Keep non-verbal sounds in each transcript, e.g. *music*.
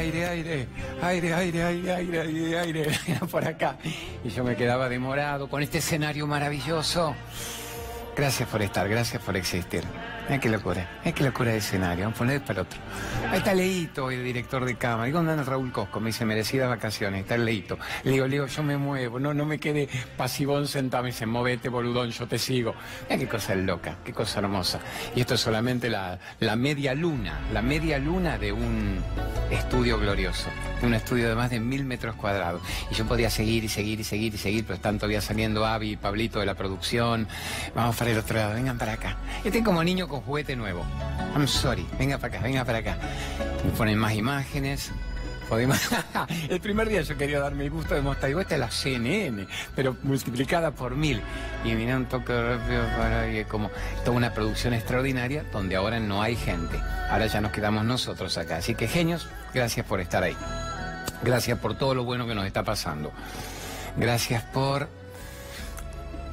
aire, aire, aire, aire, aire, aire, aire, aire, *laughs* por acá. Y yo me quedaba demorado con este escenario maravilloso. Gracias por estar, gracias por existir. Mira qué locura, es qué locura de escenario, vamos a poner para otro. Ahí está Leito, el director de cámara. ¿Y anda Raúl Cosco? Me dice, merecidas vacaciones, está Leito. Le digo, Leo, yo me muevo, no, no me quede pasivón sentado. Me dice, movete, boludón, yo te sigo. Mira qué cosa loca, qué cosa hermosa. Y esto es solamente la, la media luna, la media luna de un estudio glorioso, un estudio de más de mil metros cuadrados. Y yo podía seguir y seguir y seguir y seguir, pero están todavía saliendo Avi y Pablito de la producción. Vamos para el otro lado, vengan para acá. Este como niño con juguete nuevo. I'm sorry, venga para acá, venga para acá. Me ponen más imágenes. *laughs* el primer día yo quería darme el gusto de mostrar, digo, esta es la CNN, pero multiplicada por mil. Y mira un toque rápido para y como toda una producción extraordinaria donde ahora no hay gente. Ahora ya nos quedamos nosotros acá. Así que genios, gracias por estar ahí. Gracias por todo lo bueno que nos está pasando. Gracias por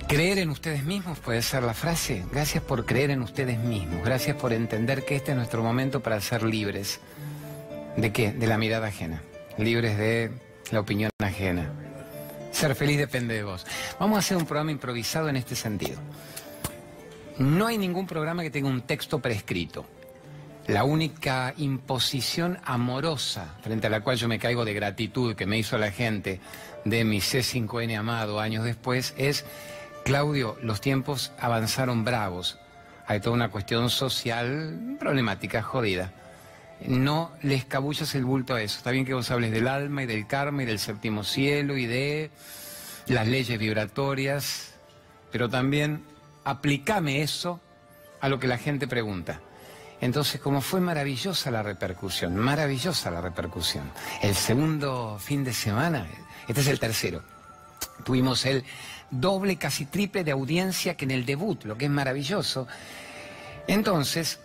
Creer en ustedes mismos puede ser la frase. Gracias por creer en ustedes mismos. Gracias por entender que este es nuestro momento para ser libres. ¿De qué? De la mirada ajena. Libres de la opinión ajena. Ser feliz depende de vos. Vamos a hacer un programa improvisado en este sentido. No hay ningún programa que tenga un texto prescrito. La única imposición amorosa frente a la cual yo me caigo de gratitud que me hizo la gente de mi C5N amado años después es Claudio, los tiempos avanzaron bravos. Hay toda una cuestión social problemática, jodida. No le escabullas el bulto a eso. Está bien que vos hables del alma y del karma y del séptimo cielo y de las leyes vibratorias, pero también aplícame eso a lo que la gente pregunta. Entonces, como fue maravillosa la repercusión, maravillosa la repercusión. El segundo fin de semana, este es el tercero, tuvimos el doble, casi triple de audiencia que en el debut, lo que es maravilloso. Entonces,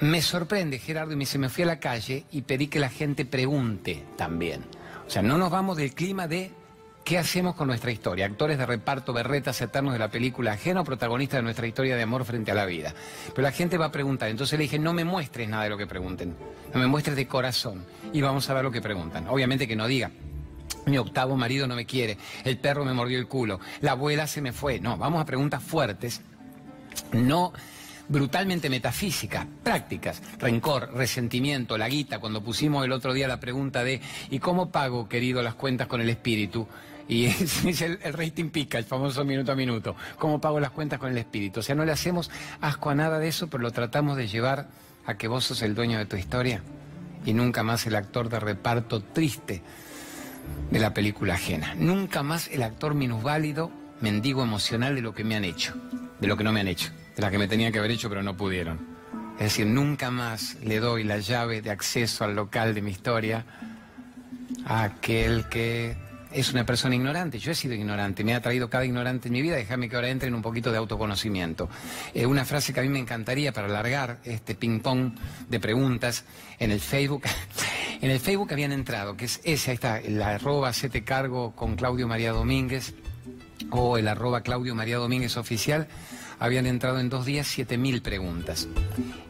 me sorprende, Gerardo, y me se me fui a la calle y pedí que la gente pregunte también. O sea, no nos vamos del clima de qué hacemos con nuestra historia. Actores de reparto, berretas eternos de la película ajeno, protagonistas de nuestra historia de amor frente a la vida. Pero la gente va a preguntar. Entonces le dije, no me muestres nada de lo que pregunten. No me muestres de corazón. Y vamos a ver lo que preguntan. Obviamente que no diga, mi octavo marido no me quiere, el perro me mordió el culo, la abuela se me fue. No, vamos a preguntas fuertes, no brutalmente metafísicas, prácticas, rencor, resentimiento, la guita, cuando pusimos el otro día la pregunta de ¿y cómo pago, querido, las cuentas con el espíritu? Y *laughs* es el, el, rating pica, el famoso minuto a minuto. ¿Cómo pago las cuentas con el espíritu? O sea, no le hacemos asco a nada de eso, pero lo tratamos de llevar a que vos sos el dueño de tu historia y nunca más el actor de reparto triste de la película ajena. Nunca más el actor minusválido, mendigo emocional de lo que me han hecho, de lo que no me han hecho, de la que me tenían que haber hecho pero no pudieron. Es decir, nunca más le doy la llave de acceso al local de mi historia a aquel que es una persona ignorante. Yo he sido ignorante, me ha traído cada ignorante en mi vida. Déjame que ahora entre en un poquito de autoconocimiento. Eh, una frase que a mí me encantaría para alargar este ping-pong de preguntas en el Facebook. *laughs* en el Facebook habían entrado, que es ese, ahí está, el arroba te cargo con Claudio María Domínguez o el arroba Claudio María Domínguez oficial. Habían entrado en dos días 7.000 preguntas.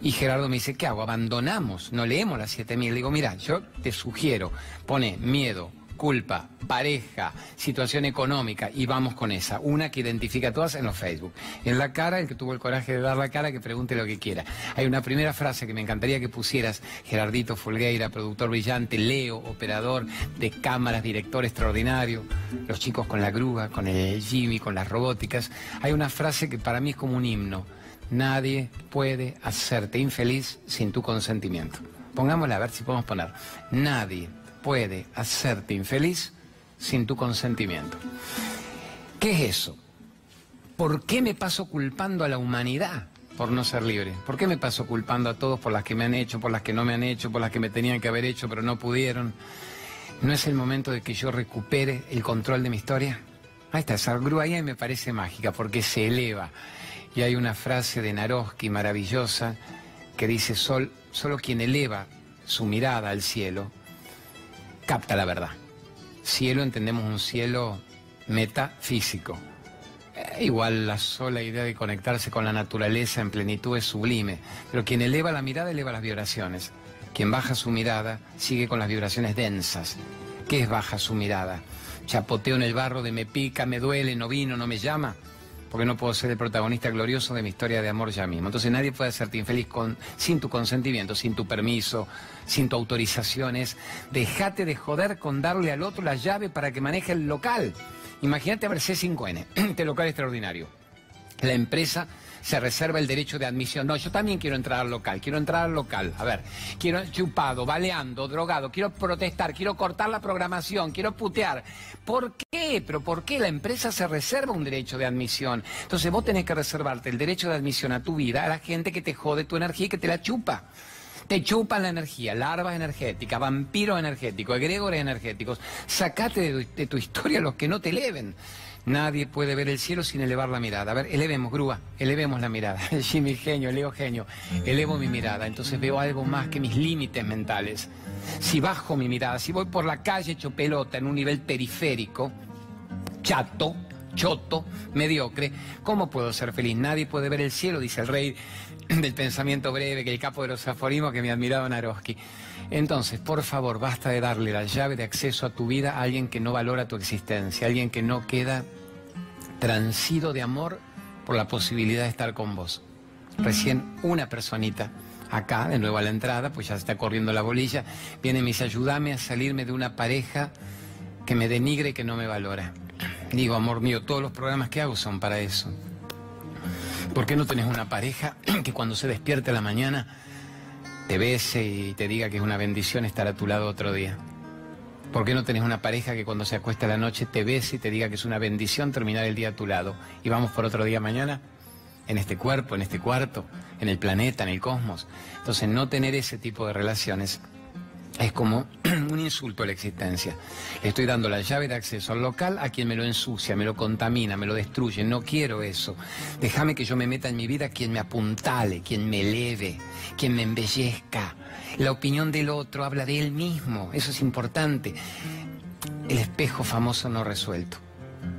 Y Gerardo me dice, ¿qué hago? Abandonamos, no leemos las 7.000. Digo, mira, yo te sugiero, pone miedo, culpa, pareja, situación económica, y vamos con esa. Una que identifica todas en los Facebook. En la cara, el que tuvo el coraje de dar la cara, que pregunte lo que quiera. Hay una primera frase que me encantaría que pusieras, Gerardito Fulgueira, productor brillante, Leo, operador de cámaras, director extraordinario, los chicos con la grúa, con el Jimmy, con las robóticas. Hay una frase que para mí es como un himno. Nadie puede hacerte infeliz sin tu consentimiento. Pongámosla a ver si podemos poner. Nadie puede hacerte infeliz sin tu consentimiento. ¿Qué es eso? ¿Por qué me paso culpando a la humanidad por no ser libre? ¿Por qué me paso culpando a todos por las que me han hecho, por las que no me han hecho, por las que me tenían que haber hecho pero no pudieron? ¿No es el momento de que yo recupere el control de mi historia? Ahí está, esa grúa ahí me parece mágica porque se eleva. Y hay una frase de Naroski maravillosa que dice, Sol, solo quien eleva su mirada al cielo capta la verdad. Cielo entendemos un cielo metafísico. Eh, igual la sola idea de conectarse con la naturaleza en plenitud es sublime, pero quien eleva la mirada eleva las vibraciones. Quien baja su mirada sigue con las vibraciones densas. ¿Qué es baja su mirada? Chapoteo en el barro de me pica, me duele, no vino, no me llama porque no puedo ser el protagonista glorioso de mi historia de amor ya mismo. Entonces nadie puede hacerte infeliz con, sin tu consentimiento, sin tu permiso, sin tu autorización. Es déjate de joder con darle al otro la llave para que maneje el local. Imagínate a ver C5N, *clears throat* este local extraordinario. La empresa se reserva el derecho de admisión. No, yo también quiero entrar al local, quiero entrar al local. A ver, quiero chupado, baleando, drogado, quiero protestar, quiero cortar la programación, quiero putear. ¿Por qué? ¿Pero por qué la empresa se reserva un derecho de admisión? Entonces vos tenés que reservarte el derecho de admisión a tu vida a la gente que te jode tu energía y que te la chupa. Te chupan la energía, larvas energéticas, vampiros energéticos, egregores energéticos. Sacate de, de tu historia los que no te eleven. Nadie puede ver el cielo sin elevar la mirada. A ver, elevemos, grúa, elevemos la mirada. *laughs* Jimmy genio, Leo genio, elevo mi mirada. Entonces veo algo más que mis límites mentales. Si bajo mi mirada, si voy por la calle hecho pelota en un nivel periférico, chato, choto, mediocre, ¿cómo puedo ser feliz? Nadie puede ver el cielo, dice el rey *clears throat* del pensamiento breve, que el capo de los aforismos que me admiraba Naroski. Entonces, por favor, basta de darle la llave de acceso a tu vida a alguien que no valora tu existencia, alguien que no queda transido de amor por la posibilidad de estar con vos. Recién una personita acá, de nuevo a la entrada, pues ya está corriendo la bolilla, viene y me dice, ayúdame a salirme de una pareja que me denigre y que no me valora. Digo, amor mío, todos los programas que hago son para eso. ¿Por qué no tenés una pareja que cuando se despierte a la mañana te bese y te diga que es una bendición estar a tu lado otro día? ¿Por qué no tenés una pareja que cuando se acuesta la noche te bese y te diga que es una bendición terminar el día a tu lado? Y vamos por otro día mañana, en este cuerpo, en este cuarto, en el planeta, en el cosmos. Entonces, no tener ese tipo de relaciones es como *clears throat* un insulto a la existencia. Estoy dando la llave de acceso al local a quien me lo ensucia, me lo contamina, me lo destruye. No quiero eso. Déjame que yo me meta en mi vida quien me apuntale, quien me eleve, quien me embellezca. La opinión del otro habla de él mismo. Eso es importante. El espejo famoso no resuelto.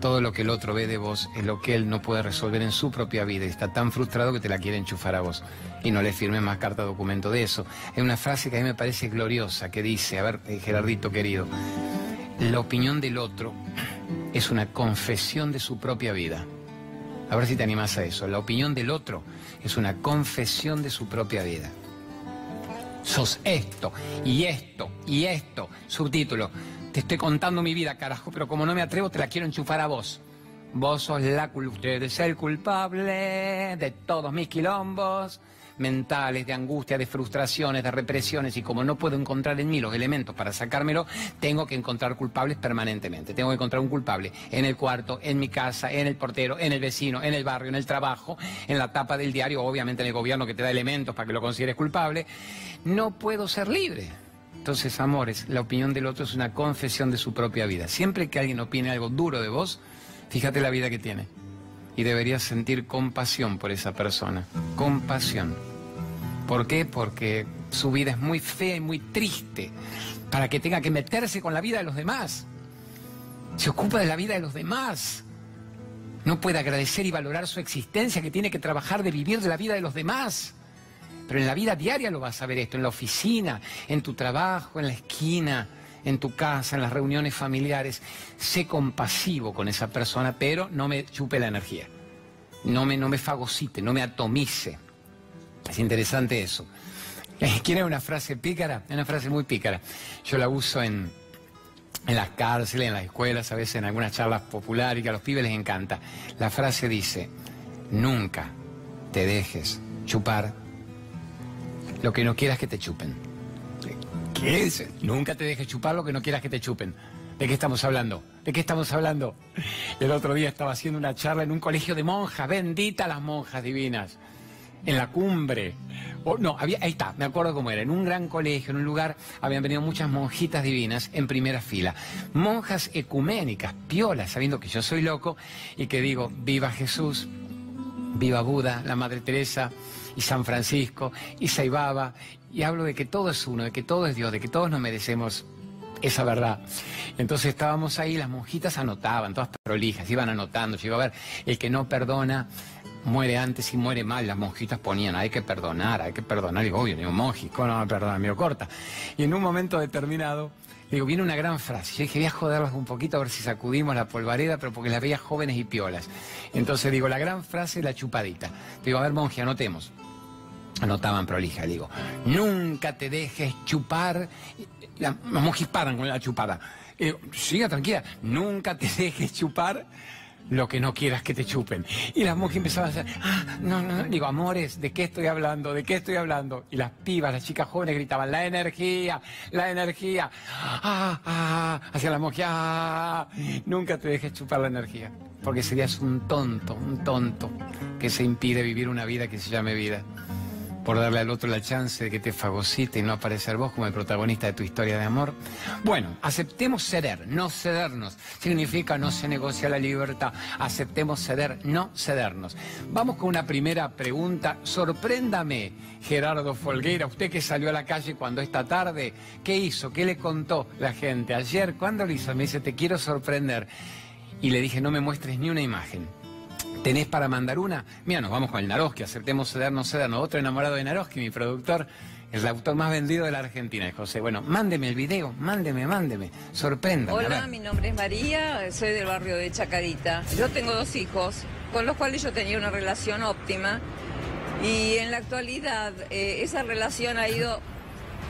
Todo lo que el otro ve de vos es lo que él no puede resolver en su propia vida y está tan frustrado que te la quiere enchufar a vos. Y no le firme más carta documento de eso. Es una frase que a mí me parece gloriosa que dice, a ver, eh, Gerardito querido, la opinión del otro *clears throat* es una confesión de su propia vida. A ver si te animas a eso. La opinión del otro es una confesión de su propia vida. Sos esto, y esto, y esto. Subtítulo. Te estoy contando mi vida, carajo, pero como no me atrevo, te la quiero enchufar a vos. Vos sos la culpable, ser culpable de todos mis quilombos mentales, de angustia, de frustraciones, de represiones, y como no puedo encontrar en mí los elementos para sacármelo, tengo que encontrar culpables permanentemente. Tengo que encontrar un culpable en el cuarto, en mi casa, en el portero, en el vecino, en el barrio, en el trabajo, en la tapa del diario, obviamente en el gobierno que te da elementos para que lo consideres culpable. No puedo ser libre. Entonces, amores, la opinión del otro es una confesión de su propia vida. Siempre que alguien opine algo duro de vos, fíjate la vida que tiene. Y deberías sentir compasión por esa persona. Compasión. ¿Por qué? Porque su vida es muy fea y muy triste para que tenga que meterse con la vida de los demás. Se ocupa de la vida de los demás. No puede agradecer y valorar su existencia, que tiene que trabajar de vivir de la vida de los demás. Pero en la vida diaria lo vas a ver esto, en la oficina, en tu trabajo, en la esquina, en tu casa, en las reuniones familiares. Sé compasivo con esa persona, pero no me chupe la energía. No me, no me fagocite, no me atomice. Es interesante eso. ¿Quiere una frase pícara? Es una frase muy pícara. Yo la uso en, en las cárceles, en las escuelas, a veces en algunas charlas populares que a los pibes les encanta. La frase dice, nunca te dejes chupar lo que no quieras que te chupen. ¿Qué es? Nunca te dejes chupar lo que no quieras que te chupen. ¿De qué estamos hablando? ¿De qué estamos hablando? El otro día estaba haciendo una charla en un colegio de monjas, bendita las monjas divinas, en la cumbre. Oh, no, había, ahí está, me acuerdo cómo era. En un gran colegio, en un lugar, habían venido muchas monjitas divinas en primera fila. Monjas ecuménicas, piolas, sabiendo que yo soy loco y que digo, viva Jesús, viva Buda, la Madre Teresa, y San Francisco y Saibaba, y hablo de que todo es uno, de que todo es Dios, de que todos nos merecemos esa verdad. Entonces estábamos ahí, las monjitas anotaban, todas prolijas, iban anotando, llegó a ver, el que no perdona muere antes y muere mal, las monjitas ponían, hay que perdonar, hay que perdonar, y digo, obvio, ni un monjico no va a perdonar, medio corta. Y en un momento determinado, digo, viene una gran frase, yo dije, voy a joderlas un poquito a ver si sacudimos la polvareda, pero porque las veía jóvenes y piolas. Entonces digo, la gran frase, la chupadita. Digo, a ver, monje, anotemos. Anotaban prolija, digo, nunca te dejes chupar. Las monjes paran con la chupada. digo, siga tranquila, nunca te *laughs* dejes chupar lo que no quieras que te chupen. Y las monjas empezaban a hacer, ah, no, no, digo, amores, ¿de qué estoy hablando? ¿De qué estoy hablando? Y las pibas, las chicas jóvenes gritaban, la energía, la energía, ah, ah, hacia la monja, ah, nunca te dejes chupar la energía, porque serías un tonto, un tonto que se impide vivir una vida que se llame vida por darle al otro la chance de que te fagocite y no aparecer vos como el protagonista de tu historia de amor. Bueno, aceptemos ceder, no cedernos. Significa no se negocia la libertad. Aceptemos ceder, no cedernos. Vamos con una primera pregunta. Sorpréndame, Gerardo Folgueira, usted que salió a la calle cuando esta tarde, ¿qué hizo? ¿Qué le contó la gente? Ayer, ¿cuándo lo hizo? Me dice, te quiero sorprender. Y le dije, no me muestres ni una imagen. ¿Tenés para mandar una? Mira, nos vamos con el Naroski, aceptemos ceder, no cedernos. Otro enamorado de Naroski, mi productor, el autor más vendido de la Argentina, José. Bueno, mándeme el video, mándeme, mándeme, sorpréndame. Hola, mi nombre es María, soy del barrio de Chacarita. Yo tengo dos hijos, con los cuales yo tenía una relación óptima. Y en la actualidad eh, esa relación ha ido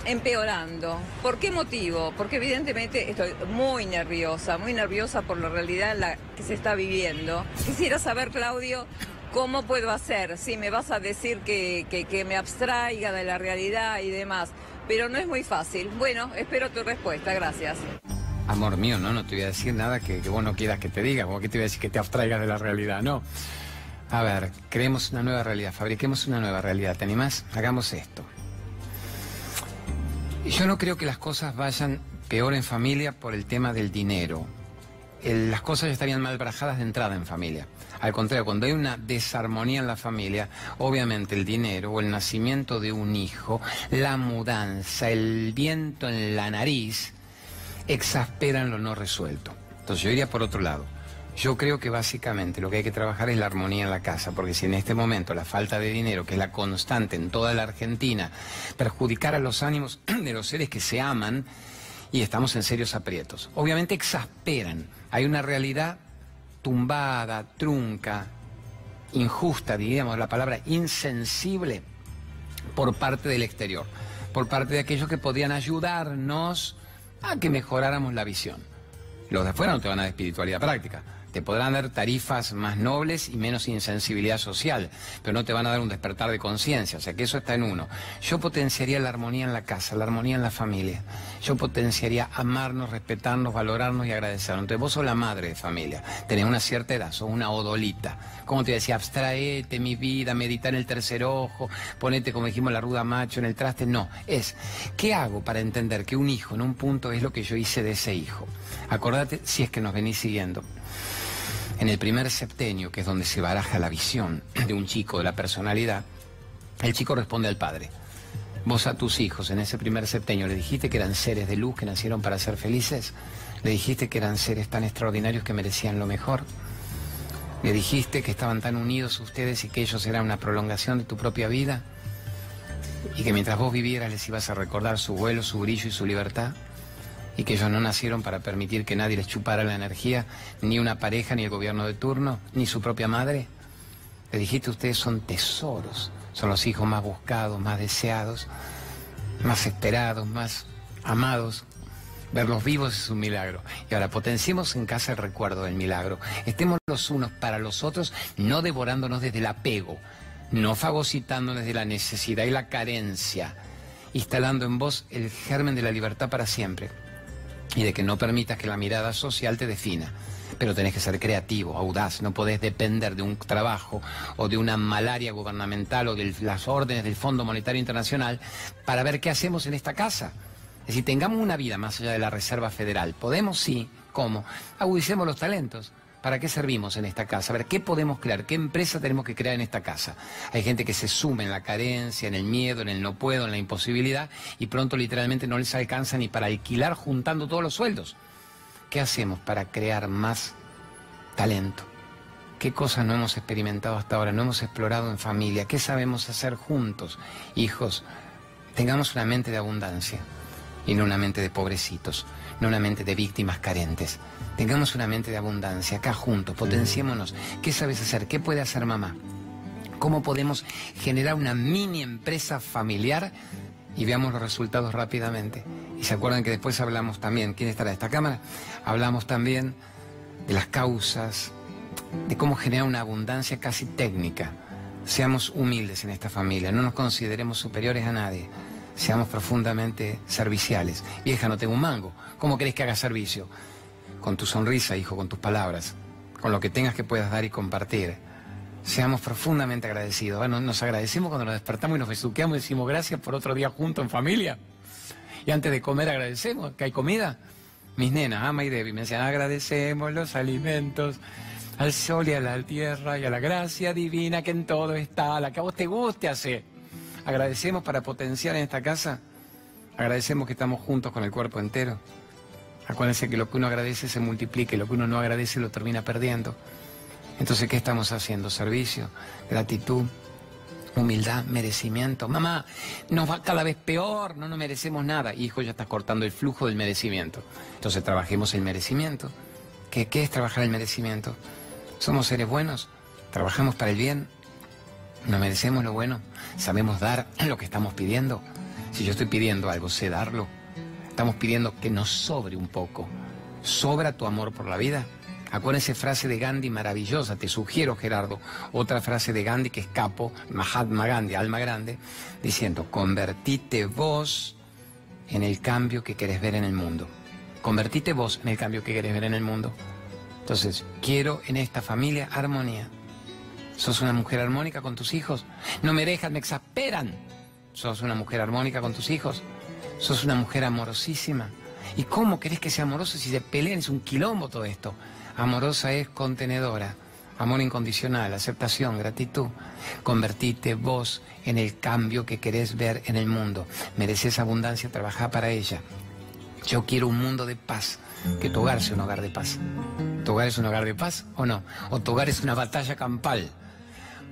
empeorando. ¿Por qué motivo? Porque evidentemente estoy muy nerviosa, muy nerviosa por la realidad en la que se está viviendo. Quisiera saber, Claudio, ¿cómo puedo hacer? Si me vas a decir que, que, me abstraiga de la realidad y demás, pero no es muy fácil. Bueno, espero tu respuesta, gracias. Amor mío, no, no te voy a decir nada que, que vos no quieras que te diga, ¿Cómo que te voy a decir que te abstraigas de la realidad, no. A ver, creemos una nueva realidad, fabriquemos una nueva realidad, ¿te animás? Hagamos esto. Yo no creo que las cosas vayan peor en familia por el tema del dinero. las cosas ya estarían mal brajadas de entrada en familia. Al contrario, cuando hay una desarmonía en la familia, obviamente el dinero o el nacimiento de un hijo, la mudanza, el viento en la nariz, exasperan lo no resuelto. Entonces yo iría por otro lado. Yo creo que básicamente lo que hay que trabajar es la armonía en la casa, porque si en este momento la falta de dinero, que es la constante en toda la Argentina, perjudicara los ánimos *clears throat* de los seres que se aman, y estamos en serios aprietos. Obviamente exasperan. Hay una realidad tumbada, trunca, injusta, diríamos la palabra, insensible por parte del exterior, por parte de aquellos que podían ayudarnos a que mejoráramos la visión. Los de afuera no te van a dar espiritualidad práctica te podrán dar tarifas más nobles y menos insensibilidad social, pero no te van a dar un despertar de conciencia, o sea que eso está en uno. Yo potenciaría la armonía en la casa, la armonía en la familia. Yo potenciaría amarnos, respetarnos, valorarnos y agradecernos. Entonces vos sos la madre de familia, tenés una cierta edad, sos una odolita. Como te decía, abstraete mi vida, meditar en el tercer ojo, ponete, como dijimos, la ruda macho en el traste. No, es, ¿qué hago para entender que un hijo en un punto es lo que yo hice de ese hijo? Acordate si es que nos venís siguiendo. En el primer septenio, que es donde se baraja la visión *clears throat* de un chico, de la personalidad, el chico responde al padre. Vos a tus hijos en ese primer septenio le dijiste que eran seres de luz que nacieron para ser felices. Le dijiste que eran seres tan extraordinarios que merecían lo mejor. Le dijiste que estaban tan unidos ustedes y que ellos eran una prolongación de tu propia vida. Y que mientras vos vivieras les ibas a recordar su vuelo, su brillo y su libertad y que ellos no nacieron para permitir que nadie les chupara la energía, ni una pareja, ni el gobierno de turno, ni su propia madre. Le dijiste, ustedes son tesoros, son los hijos más buscados, más deseados, más esperados, más amados. Verlos vivos es un milagro. Y ahora potenciemos en casa el recuerdo del milagro. Estemos los unos para los otros, no devorándonos desde el apego, no fagocitándonos desde la necesidad y la carencia, instalando en vos el germen de la libertad para siempre y de que no permitas que la mirada social te defina. Pero tenés que ser creativo, audaz, no podés depender de un trabajo o de una malaria gubernamental o de las órdenes del Fondo Monetario Internacional para ver qué hacemos en esta casa. Es decir, tengamos una vida más allá de la Reserva Federal. Podemos, sí, ¿cómo? Agudicemos los talentos. ¿Para qué servimos en esta casa? A ver, ¿qué podemos crear? ¿Qué empresa tenemos que crear en esta casa? Hay gente que se sume en la carencia, en el miedo, en el no puedo, en la imposibilidad y pronto literalmente no les alcanza ni para alquilar juntando todos los sueldos. ¿Qué hacemos para crear más talento? ¿Qué cosas no hemos experimentado hasta ahora? No hemos explorado en familia. ¿Qué sabemos hacer juntos? Hijos, tengamos una mente de abundancia y no una mente de pobrecitos, no una mente de víctimas carentes. Tengamos una mente de abundancia, acá juntos, potenciémonos. ¿Qué sabes hacer? ¿Qué puede hacer mamá? ¿Cómo podemos generar una mini empresa familiar? Y veamos los resultados rápidamente. Y se acuerdan que después hablamos también, ¿quién estará en esta cámara? Hablamos también de las causas, de cómo generar una abundancia casi técnica. Seamos humildes en esta familia, no nos consideremos superiores a nadie, seamos profundamente serviciales. Vieja, no tengo un mango, ¿cómo querés que haga servicio? Con tu sonrisa, hijo, con tus palabras, con lo que tengas que puedas dar y compartir. Seamos profundamente agradecidos. Bueno, nos agradecemos cuando nos despertamos y nos besuqueamos y decimos gracias por otro día junto en familia. Y antes de comer agradecemos que hay comida. Mis nenas, Ama y Debbie, me decían agradecemos los alimentos al sol y a la tierra y a la gracia divina que en todo está, la que a vos te guste hacer. Agradecemos para potenciar en esta casa, agradecemos que estamos juntos con el cuerpo entero. Acuérdense que lo que uno agradece se multiplica y lo que uno no agradece lo termina perdiendo. Entonces, ¿qué estamos haciendo? Servicio, gratitud, humildad, merecimiento. Mamá, nos va cada vez peor, no nos merecemos nada. Hijo, ya estás cortando el flujo del merecimiento. Entonces, trabajemos el merecimiento. ¿Qué, qué es trabajar el merecimiento? Somos seres buenos, trabajamos para el bien, nos merecemos lo bueno, sabemos dar *clears throat* lo que estamos pidiendo. Si yo estoy pidiendo algo, sé darlo. Estamos pidiendo que nos sobre un poco. ¿Sobra tu amor por la vida? Acuérdense frase de Gandhi maravillosa, te sugiero Gerardo, otra frase de Gandhi que escapo, Mahatma Gandhi, alma grande, diciendo, convertite vos en el cambio que querés ver en el mundo. Convertite vos en el cambio que querés ver en el mundo. Entonces, quiero en esta familia armonía. ¿Sos una mujer armónica con tus hijos? No me dejan, me exasperan. ¿Sos una mujer armónica con tus hijos? ¿Sos una mujer amorosísima? ¿Y cómo querés que sea amoroso si se pelean? Es un quilombo todo esto. Amorosa es contenedora. Amor incondicional, aceptación, gratitud. Convertite vos en el cambio que querés ver en el mundo. Mereces abundancia, trabaja para ella. Yo quiero un mundo de paz que tu hogar sea un hogar de paz. ¿Tu hogar es un hogar de paz o no? ¿O tu hogar es una batalla campal?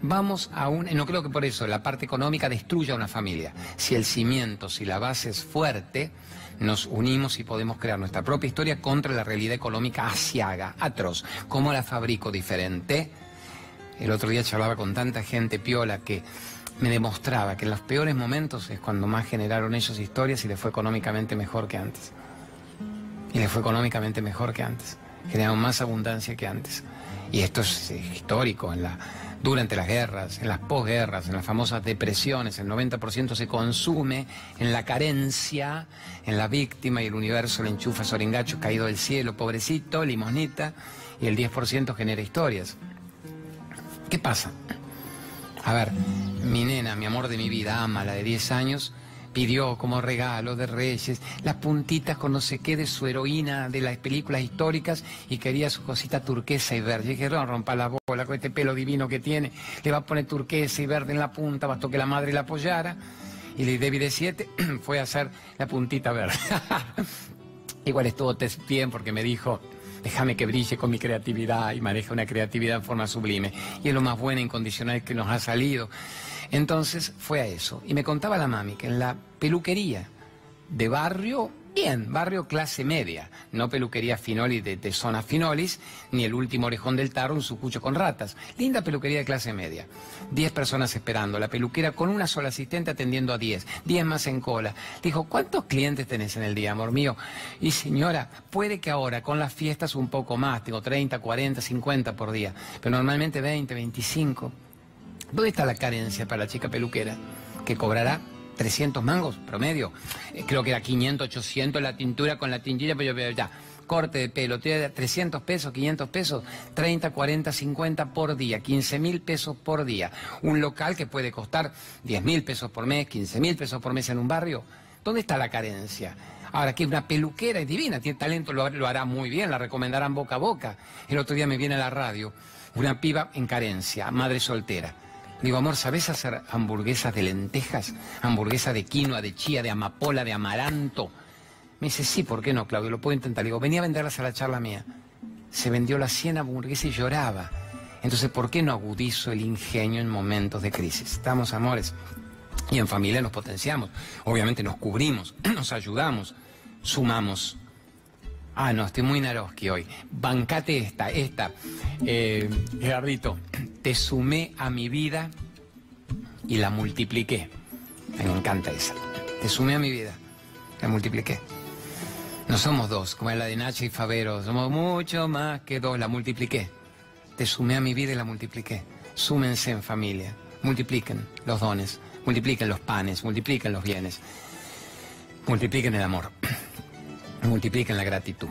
Vamos a un... No creo que por eso la parte económica destruya una familia. Si el cimiento, si la base es fuerte, nos unimos y podemos crear nuestra propia historia contra la realidad económica asiaga, atroz. ¿Cómo la fabrico diferente? El otro día charlaba con tanta gente piola que me demostraba que en los peores momentos es cuando más generaron ellos historias y les fue económicamente mejor que antes y le fue económicamente mejor que antes. Generaron más abundancia que antes. Y esto es histórico. En la, durante las guerras, en las posguerras, en las famosas depresiones, el 90% se consume en la carencia, en la víctima y el universo le enchufa soringacho caído del cielo, pobrecito, limosnita, y el 10% genera historias. ¿Qué pasa? A ver, mi nena, mi amor de mi vida, ama la de 10 años, pidió como regalo de Reyes las puntitas con no sé qué de su heroína de las películas históricas y quería su cosita turquesa y verde. Y dije, no, rompa la bola con este pelo divino que tiene, le va a poner turquesa y verde en la punta, bastó que la madre la apoyara. Y le Debbie de 7 *clears throat* fue a hacer la puntita verde. *laughs* Igual estuvo bien porque me dijo, déjame que brille con mi creatividad y maneja una creatividad en forma sublime. Y es lo más bueno e incondicional que nos ha salido. Entonces fue a eso. Y me contaba la mami que en la peluquería de barrio, bien, barrio clase media, no peluquería finoli de, zona finolis, ni el último orejón del tarro, un sucucho con ratas. Linda peluquería de clase media. Diez personas esperando, la peluquera con una sola asistente atendiendo a diez, diez más en cola. Dijo, ¿cuántos clientes tenés en el día, amor mío? Y señora, puede que ahora con las fiestas un poco más, tengo 30, 40, 50 por día, pero normalmente 20, 25. ¿Dónde está la carencia para la chica peluquera? Que cobrará 300 mangos promedio. Eh, creo que era 500, 800 la tintura con la tintilla, pero ya. Corte de pelo, 300 pesos, 500 pesos, 30, 40, 50 por día, 15 mil pesos por día. Un local que puede costar 10 mil pesos por mes, 15 mil pesos por mes en un barrio. ¿Dónde está la carencia? Ahora, que una peluquera es divina, tiene talento, lo, lo hará muy bien, la recomendarán boca a boca. El otro día me viene a la radio una piba en carencia, madre soltera. Digo, amor, ¿sabes hacer hamburguesas de lentejas? Hamburguesas de quinoa, de chía, de amapola, de amaranto. Me dice, sí, ¿por qué no, Claudio? Lo puedo intentar. Digo, venía a venderlas a la charla mía. Se vendió las 100 hamburguesas y lloraba. Entonces, ¿por qué no agudizo el ingenio en momentos de crisis? Estamos, amores. Y en familia nos potenciamos. Obviamente nos cubrimos, *clears throat* nos ayudamos, sumamos. Ah, no, estoy muy Naroski hoy. Bancate esta, esta. Eh, Gerardito, te sumé a mi vida y la multipliqué. me encanta esa. Te sumé a mi vida, la multipliqué. No somos dos, como la de Nacho y Favero, somos mucho más que dos, la multipliqué. Te sumé a mi vida y la multipliqué. Súmense en familia, multipliquen los dones, multipliquen los panes, multipliquen los bienes, multipliquen el amor, multipliquen la gratitud.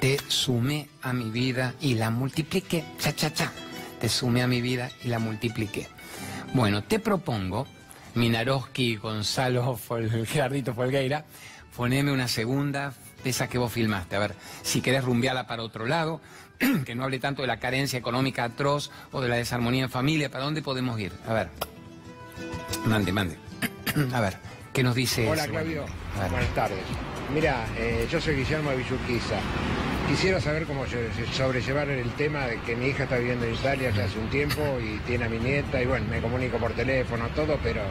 Te sumé a mi vida y la multipliqué. Cha, cha, cha. Te sumé a mi vida y la multipliqué. Bueno, te propongo, Minaroski, Gonzalo, Gerardito Folgueira, poneme una segunda de esa que vos filmaste. A ver, si querés rumbearla para otro lado, *clears throat* que no hable tanto de la carencia económica atroz o de la desarmonía en familia, ¿para dónde podemos ir? A ver. Mande, mande. *clears throat* A ver, ¿qué nos dice? Hola, Claudio. Buenas tardes. Mira, eh, yo soy Guillermo Villurquiza. Quisiera saber cómo sobrellevar el tema de que mi hija está viviendo en Italia hace un tiempo y tiene a mi nieta y bueno, me comunico por teléfono, todo, pero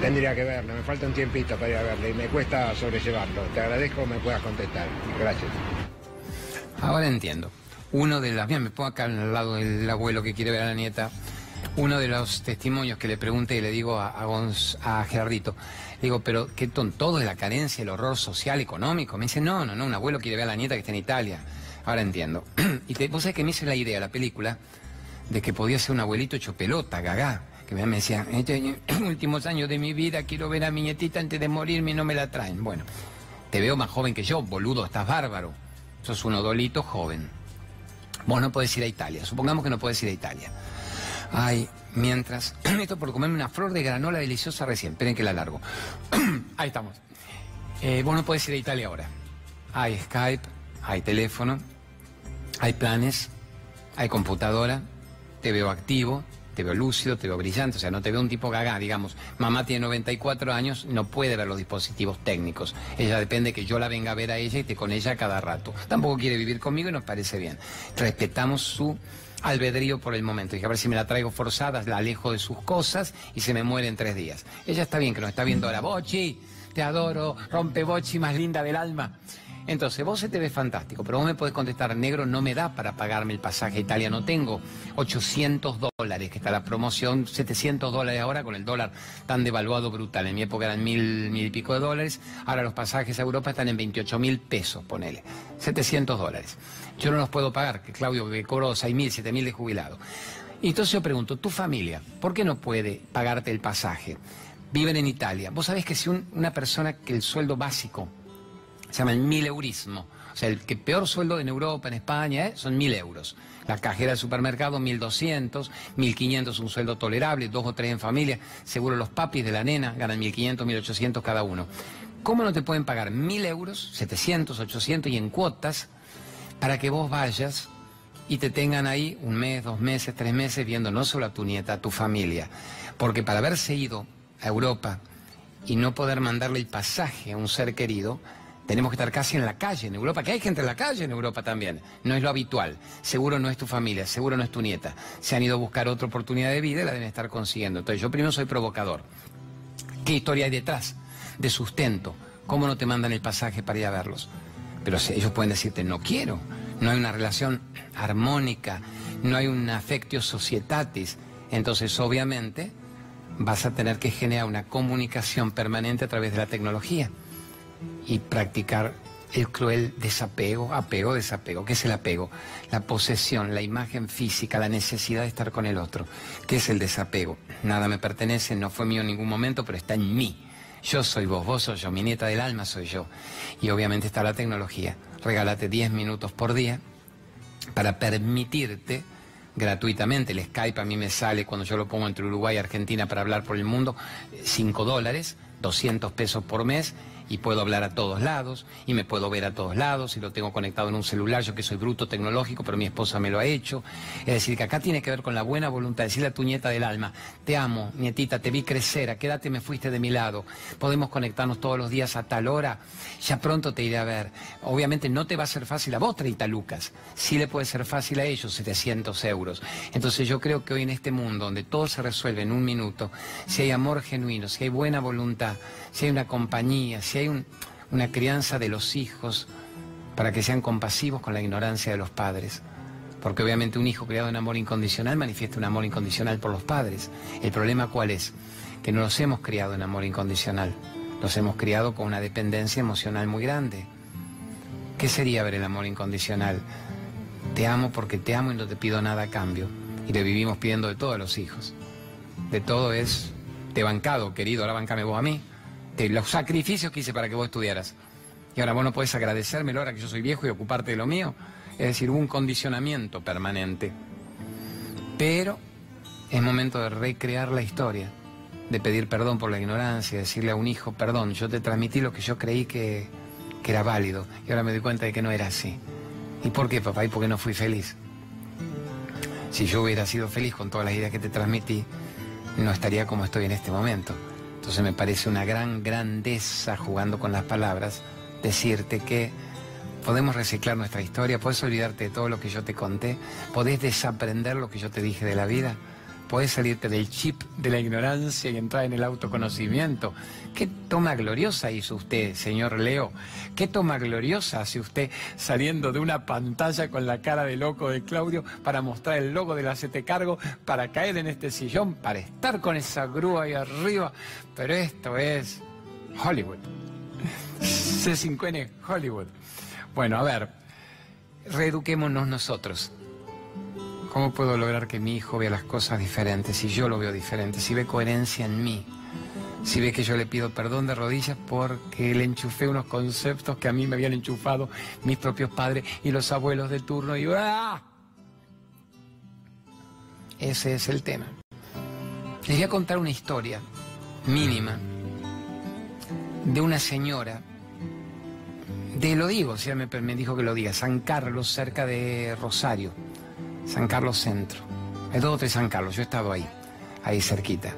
tendría que verla. Me falta un tiempito para ir a verla y me cuesta sobrellevarlo. Te agradezco me puedas contestar. Gracias. Ahora entiendo. Uno de las... Mira, me pongo acá al lado del abuelo que quiere ver a la nieta. Uno de los testimonios que le pregunté y le digo a, a, a Gerardito, digo, pero ¿qué ton todo es la carencia, el horror social, económico? Me dice, no, no, no, un abuelo quiere ver a la nieta que está en Italia. Ahora entiendo. *clears throat* y vos sabés que me hice la idea, la película, de que podía ser un abuelito hecho pelota, gagá. Que me decía, este, *clears throat* últimos años de mi vida quiero ver a mi nietita antes de morirme y no me la traen. Bueno, te veo más joven que yo, boludo, estás bárbaro. Sos un odolito joven. Vos no podés ir a Italia. Supongamos que no podés ir a Italia. Ay, mientras. *clears throat* Esto por comerme una flor de granola deliciosa recién. Esperen que la largo. *clears throat* Ahí estamos. Eh, vos no podés ir a Italia ahora. Hay Skype, hay teléfono, hay planes, hay computadora, te veo activo, te veo lúcido, te veo brillante, o sea, no te veo un tipo gaga, digamos. Mamá tiene 94 años, no puede ver los dispositivos técnicos. Ella depende que yo la venga a ver a ella y esté con ella cada rato. Tampoco quiere vivir conmigo y nos parece bien. Respetamos su albedrío por el momento. Dije, a ver si me la traigo forzada, la alejo de sus cosas y se me muere en tres días. Ella está bien, que nos está viendo ahora. Bochi, te adoro, rompe Bochi más linda del alma. Entonces, vos se te ve fantástico, pero vos me podés contestar, negro, no me da para pagarme el pasaje a Italia, no tengo 800 dólares, que está la promoción, 700 dólares ahora con el dólar tan devaluado brutal. En mi época eran mil, mil y pico de dólares, ahora los pasajes a Europa están en 28 mil pesos, ponele, 700 dólares. Yo no los puedo pagar, que Claudio que cobró 6 mil, 7 mil de jubilado. Y entonces yo pregunto, tu familia, ¿por qué no puede pagarte el pasaje? Viven en Italia. Vos sabés que si una persona que el sueldo básico se llama el mil eurismo. O sea, el que peor sueldo en Europa, en España, ¿eh? son mil euros. La cajera del supermercado, mil doscientos, mil quinientos un sueldo tolerable, dos o tres en familia. Seguro los papis de la nena ganan mil quinientos, mil ochocientos cada uno. ¿Cómo no te pueden pagar mil euros, setecientos, ochocientos y en cuotas para que vos vayas y te tengan ahí un mes, dos meses, tres meses viendo no solo a tu nieta, a tu familia? Porque para haberse ido a Europa y no poder mandarle el pasaje a un ser querido, tenemos que estar casi en la calle en Europa, que hay gente en la calle en Europa también. No es lo habitual. Seguro no es tu familia, seguro no es tu nieta. Se han ido a buscar otra oportunidad de vida y la deben estar consiguiendo. Entonces yo primero soy provocador. ¿Qué historia hay detrás? De sustento. ¿Cómo no te mandan el pasaje para ir a verlos? Pero ellos pueden decirte, no quiero. No hay una relación armónica, no hay un afectio societatis. Entonces obviamente vas a tener que generar una comunicación permanente a través de la tecnología y practicar el cruel desapego, apego, desapego. ¿Qué es el apego? La posesión, la imagen física, la necesidad de estar con el otro. ¿Qué es el desapego? Nada me pertenece, no fue mío en ningún momento, pero está en mí. Yo soy vos, vos soy yo, mi nieta del alma soy yo. Y obviamente está la tecnología. Regálate 10 minutos por día para permitirte gratuitamente. El Skype a mí me sale cuando yo lo pongo entre Uruguay y Argentina para hablar por el mundo, 5 dólares, 200 pesos por mes y puedo hablar a todos lados y me puedo ver a todos lados y lo tengo conectado en un celular, yo que soy bruto tecnológico, pero mi esposa me lo ha hecho. Es decir, que acá tiene que ver con la buena voluntad, decirle a tu nieta del alma, te amo, nietita, te vi crecer, a qué me fuiste de mi lado, podemos conectarnos todos los días a tal hora, ya pronto te iré a ver. Obviamente no te va a ser fácil a vos 30 lucas, sí le puede ser fácil a ellos 700 euros. Entonces yo creo que hoy en este mundo donde todo se resuelve en un minuto, si hay amor genuino, si hay buena voluntad, si hay una compañía, si hay una crianza de los hijos para que sean compasivos con la ignorancia de los padres. Porque obviamente un hijo criado en amor incondicional manifiesta un amor incondicional por los padres. El problema cuál es? Que no los hemos criado en amor incondicional. Los hemos criado con una dependencia emocional muy grande. ¿Qué sería ver el amor incondicional? Te amo porque te amo y no te pido nada a cambio. Y le vivimos pidiendo de todos los hijos. De todo es, te bancado, querido, ahora bancame vos a mí los sacrificios que hice para que vos estudiaras. Y ahora vos no podés agradecérmelo ahora que yo soy viejo y ocuparte de lo mío. Es decir, hubo un condicionamiento permanente. Pero es momento de recrear la historia, de pedir perdón por la ignorancia, decirle a un hijo, perdón, yo te transmití lo que yo creí que, que era válido y ahora me doy cuenta de que no era así. ¿Y por qué, papá? ¿Y por qué no fui feliz? Si yo hubiera sido feliz con todas las ideas que te transmití, no estaría como estoy en este momento. Entonces me parece una gran grandeza, jugando con las palabras, decirte que podemos reciclar nuestra historia, puedes olvidarte de todo lo que yo te conté, podés desaprender lo que yo te dije de la vida. Puedes salirte del chip de la ignorancia y entrar en el autoconocimiento. ¿Qué toma gloriosa hizo usted, señor Leo? ¿Qué toma gloriosa hace usted saliendo de una pantalla con la cara de loco de Claudio para mostrar el logo de la CT Cargo, para caer en este sillón, para estar con esa grúa ahí arriba? Pero esto es Hollywood. C5N Hollywood. Bueno, a ver, reeduquémonos nosotros. ¿Cómo puedo lograr que mi hijo vea las cosas diferentes si yo lo veo diferente, si ve coherencia en mí? Si ve que yo le pido perdón de rodillas porque le enchufé unos conceptos que a mí me habían enchufado mis propios padres y los abuelos de turno y ¡ah! Ese es el tema. Les voy a contar una historia mínima de una señora de, lo digo, o sea, me, me dijo que lo diga, San Carlos, cerca de Rosario San Carlos Centro. Hay dos o San Carlos, yo he estado ahí, ahí cerquita.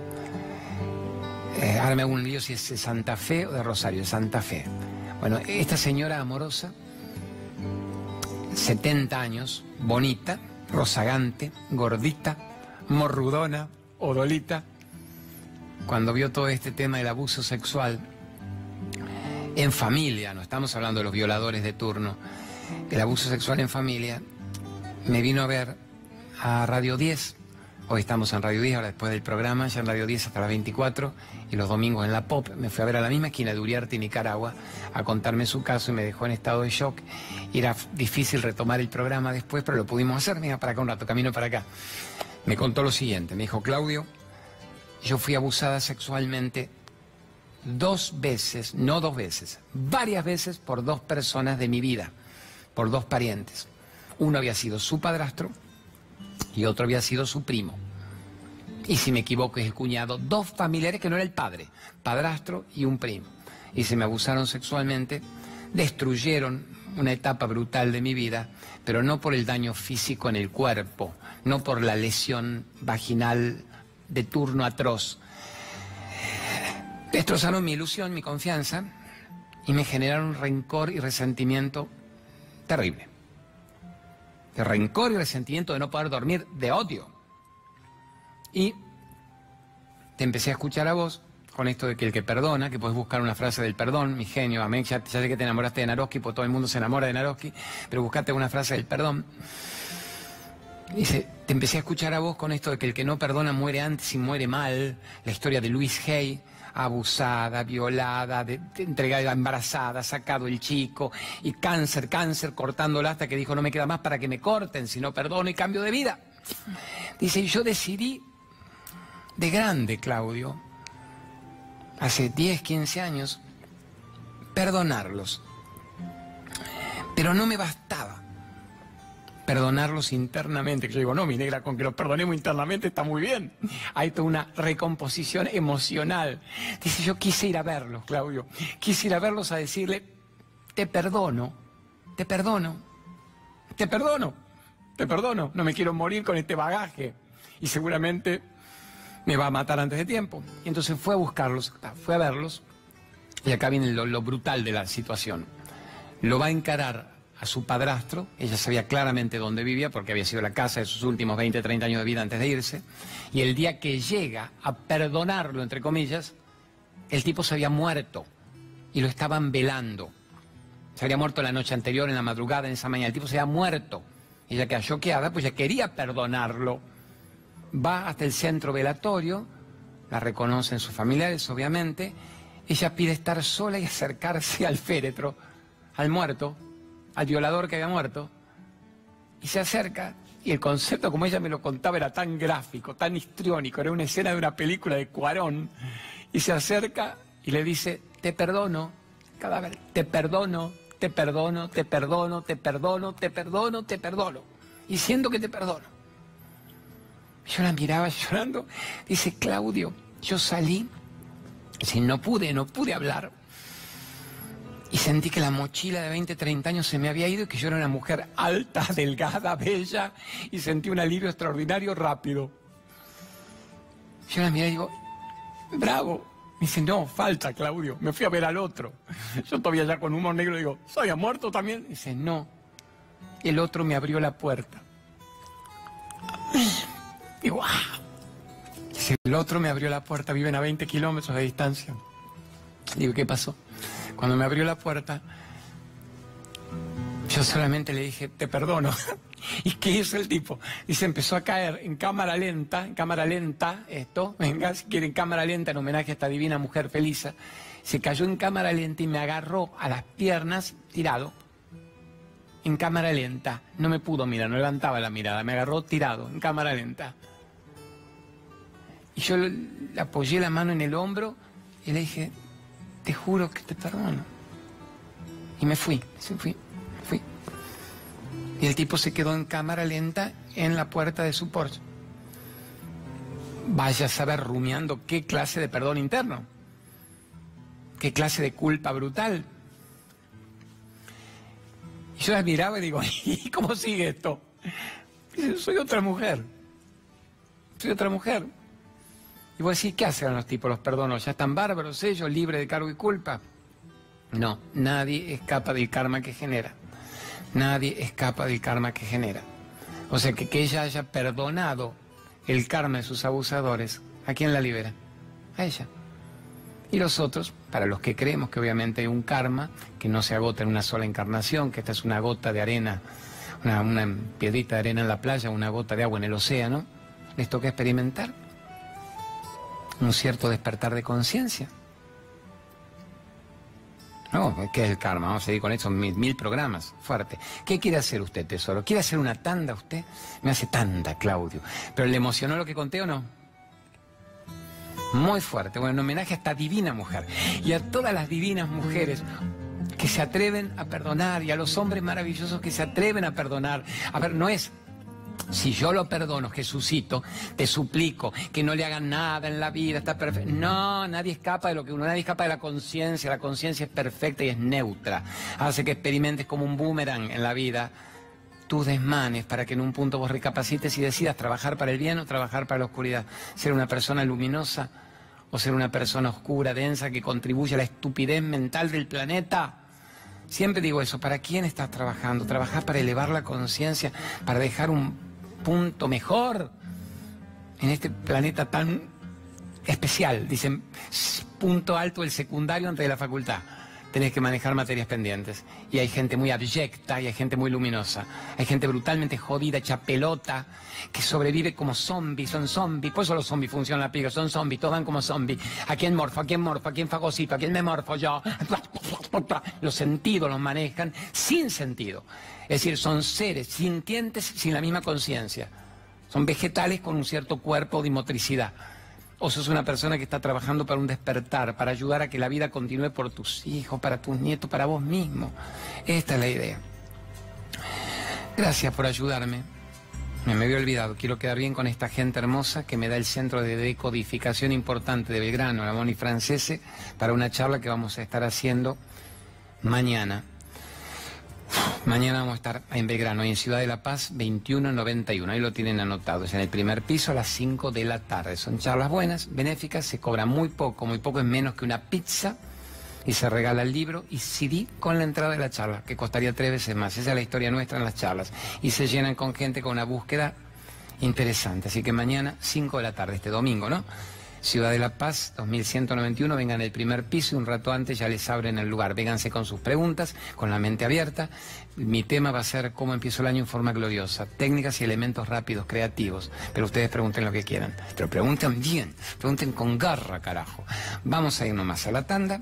Eh, ahora me hago un lío si es de Santa Fe o de Rosario, Santa Fe. Bueno, esta señora amorosa, 70 años, bonita, rozagante, gordita, morrudona, odolita, cuando vio todo este tema del abuso sexual en familia, no estamos hablando de los violadores de turno, el abuso sexual en familia, me vino a ver a Radio 10. Hoy estamos en Radio 10, ahora después del programa, ya en Radio 10 hasta las 24, y los domingos en la POP. Me fui a ver a la misma esquina de Uriarte, Nicaragua, a contarme su caso y me dejó en estado de shock. Era difícil retomar el programa después, pero lo pudimos hacer. Venga para acá un rato, camino para acá. Me contó lo siguiente, me dijo, Claudio, yo fui abusada sexualmente dos veces, no dos veces, varias veces por dos personas de mi vida, por dos parientes. Uno había sido su padrastro y otro había sido su primo. Y si me equivoco es el cuñado, dos familiares que no era el padre, padrastro y un primo. Y se me abusaron sexualmente, destruyeron una etapa brutal de mi vida, pero no por el daño físico en el cuerpo, no por la lesión vaginal de turno atroz. Destrozaron mi ilusión, mi confianza y me generaron rencor y resentimiento terrible de rencor y resentimiento de no poder dormir, de odio. Y te empecé a escuchar a vos con esto de que el que perdona, que puedes buscar una frase del perdón, mi genio, amén, ya, sé que te enamoraste de Naroski, pues todo el mundo se enamora de Naroski, pero buscate una frase del perdón. Dice, te empecé a escuchar a vos con esto de que el que no perdona muere antes y muere mal, la historia de Luis Hay, abusada, violada, entregada embarazada, sacado el chico, y cáncer, cáncer, cortándola hasta que dijo, no me queda más para que me corten, si no perdono y cambio de vida. Dice, y yo decidí, de grande, Claudio, hace 10, 15 años, perdonarlos. Pero no me bastaba. Perdonarlos internamente. Que yo digo, no, mi negra, con que los perdonemos internamente está muy bien. Hay toda una recomposición emocional. Dice, yo quise ir a verlos, Claudio. Quise ir a verlos a decirle, te perdono, te perdono, te perdono, te perdono. No me quiero morir con este bagaje. Y seguramente me va a matar antes de tiempo. Y entonces fue a buscarlos, fue a verlos. Y acá viene lo, lo brutal de la situación. Lo va a encarar a su padrastro, ella sabía claramente dónde vivía porque había sido la casa de sus últimos 20, 30 años de vida antes de irse, y el día que llega a perdonarlo, entre comillas, el tipo se había muerto y lo estaban velando. Se había muerto la noche anterior, en la madrugada, en esa mañana, el tipo se había muerto. Ella quedó choqueada, pues ya quería perdonarlo. Va hasta el centro velatorio, la reconocen sus familiares, obviamente, ella pide estar sola y acercarse al féretro, al muerto, al violador que había muerto y se acerca y el concepto como ella me lo contaba era tan gráfico, tan histriónico, era una escena de una película de Cuarón y se acerca y le dice, te perdono, cadáver, te perdono, te perdono, te perdono, te perdono, te perdono, te perdono. Y siento que te perdono. Yo la miraba llorando. Dice, Claudio, yo salí, si no pude, no pude hablar. Y sentí que la mochila de 20, 30 años se me había ido y que yo era una mujer alta, *laughs* delgada, bella, y sentí un alivio extraordinario rápido. Yo la miré y digo, bravo. Me dice, no, falta, Claudio. Me fui a ver al otro. *laughs* Yo todavía ya con humor negro digo, ¿soy muerto también? dice, no. El otro me abrió la puerta. *sniffs* Digo, ¡ah! Dice, el otro me abrió la puerta, viven a 20 kilómetros de distancia. Digo, ¿qué pasó? Cuando me abrió la puerta, yo solamente le dije, te perdono. *laughs* ¿Y qué hizo el tipo? Y se empezó a caer en cámara lenta, en cámara lenta, esto, venga, si quieren cámara lenta en homenaje a esta divina mujer feliz. Se cayó en cámara lenta y me agarró a las piernas tirado. En cámara lenta. No me pudo mirar, no levantaba la mirada, me agarró tirado, en cámara lenta. Y yo le apoyé la mano en el hombro y le dije, te juro que te perdono. Y me fui, me fui, fui. Y el tipo se quedó en cámara lenta en la puerta de su Porsche. Vaya a saber rumiando qué clase de perdón interno, qué clase de culpa brutal. Y yo la miraba y digo, *laughs* ¿y cómo sigue esto? Dice, soy otra mujer, soy otra mujer. Y vos decís, ¿qué hacen los tipos? ¿Los perdonos? ¿Ya están bárbaros ellos, libres de cargo y culpa? No, nadie escapa del karma que genera. Nadie escapa del karma que genera. O sea, que, que ella haya perdonado el karma de sus abusadores, ¿a quién la libera? A ella. Y los otros, para los que creemos que obviamente hay un karma que no se agota en una sola encarnación, que esta es una gota de arena, una, una piedrita de arena en la playa, una gota de agua en el océano, les toca experimentar un cierto despertar de conciencia. No, ¿qué es el karma? Vamos a seguir con eso, mil, mil, programas, fuerte. ¿Qué quiere hacer usted, tesoro? ¿Quiere hacer una tanda usted? Me hace tanda, Claudio. ¿Pero le emocionó lo que conté o no? Muy fuerte. Bueno, en homenaje a esta divina mujer y a todas las divinas mujeres que se atreven a perdonar y a los hombres maravillosos que se atreven a perdonar. A ver, no es si yo lo perdono, Jesucito, te suplico que no le hagan nada en la vida, está perfecto. No, nadie escapa de lo que uno, nadie escapa de la conciencia, la conciencia es perfecta y es neutra. Hace que experimentes como un boomerang en la vida tus desmanes para que en un punto vos recapacites y decidas trabajar para el bien o trabajar para la oscuridad. Ser una persona luminosa o ser una persona oscura, densa, que contribuye a la estupidez mental del planeta. Siempre digo eso, ¿para quién estás trabajando? Trabajar para elevar la conciencia, para dejar un punto mejor en este planeta tan especial. Dicen, punto alto el secundario antes de la facultad. Tenés que manejar materias pendientes. Y hay gente muy abyecta y hay gente muy luminosa. Hay gente brutalmente jodida, hecha pelota, que sobrevive como zombies, son zombies. Por eso los zombies funcionan la piga, son zombies, todos van como zombies. ¿A quién morfo? ¿A quién morfo? ¿A quién fagocito? ¿A quién me morfo yo? *laughs* Los sentidos los manejan sin sentido. Es decir, son seres sintientes sin la misma conciencia. Son vegetales con un cierto cuerpo de motricidad. O sos una persona que está trabajando para un despertar, para ayudar a que la vida continúe por tus hijos, para tus nietos, para vos mismo. Esta es la idea. Gracias por ayudarme. Me, me había olvidado, quiero quedar bien con esta gente hermosa que me da el centro de decodificación importante de Belgrano, la Moni Francese, para una charla que vamos a estar haciendo mañana. Mañana vamos a estar en Belgrano, en Ciudad de la Paz, 2191. Ahí lo tienen anotado. Es en el primer piso a las 5 de la tarde. Son charlas buenas, benéficas, se cobra muy poco, muy poco es menos que una pizza. Y se regala el libro y CD con la entrada de la charla, que costaría tres veces más. Esa es la historia nuestra en las charlas. Y se llenan con gente con una búsqueda interesante. Así que mañana, 5 de la tarde, este domingo, ¿no? Ciudad de la Paz, 2191, vengan el primer piso y un rato antes ya les abren el lugar. Vénganse con sus preguntas, con la mente abierta. Mi tema va a ser cómo empiezo el año en forma gloriosa, técnicas y elementos rápidos, creativos. Pero ustedes pregunten lo que quieran. Pero pregunten bien, pregunten con garra, carajo. Vamos a ir nomás a la tanda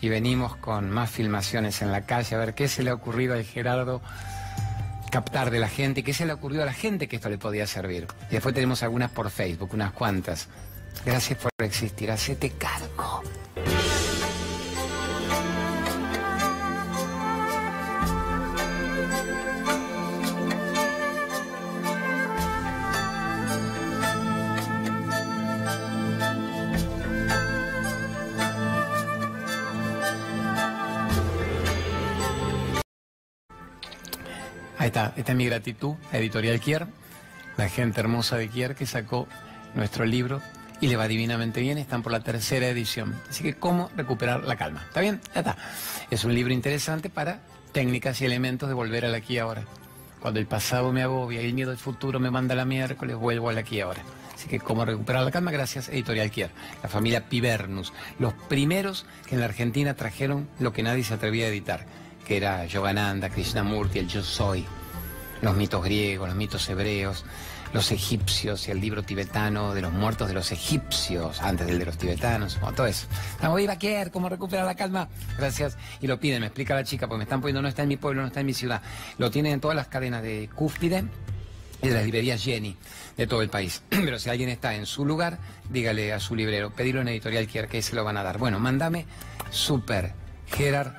y venimos con más filmaciones en la calle a ver qué se le ha ocurrido a Gerardo captar de la gente, qué se le ha ocurrido a la gente que esto le podía servir. Y después tenemos algunas por Facebook, unas cuantas. Gracias por existir, hacete cargo. Ahí está, esta es mi gratitud a Editorial Kier, la gente hermosa de Kier que sacó nuestro libro y le va divinamente bien, están por la tercera edición. Así que, ¿cómo recuperar la calma? ¿Está bien? Ya está. Es un libro interesante para técnicas y elementos de volver al aquí y ahora. Cuando el pasado me agobia y el miedo del futuro me manda la miércoles, vuelvo al aquí y ahora. Así que, ¿cómo recuperar la calma? Gracias, Editorial Kier. La familia Pibernus. Los primeros que en la Argentina trajeron lo que nadie se atrevía a editar, que era Yogananda, Krishnamurti, el Yo Soy. Los mitos griegos, los mitos hebreos, los egipcios y el libro tibetano de los muertos de los egipcios, antes del de los tibetanos, bueno, todo eso. Estamos viva, Kier, ¿cómo recuperar la calma? Gracias. Y lo piden, me explica la chica, porque me están poniendo, no está en mi pueblo, no está en mi ciudad. Lo tienen en todas las cadenas de Cúspide y de las librerías Jenny de todo el país. *clears throat* Pero si alguien está en su lugar, dígale a su librero, pedilo en Editorial Kier, que se lo van a dar. Bueno, mándame, super, Gerard,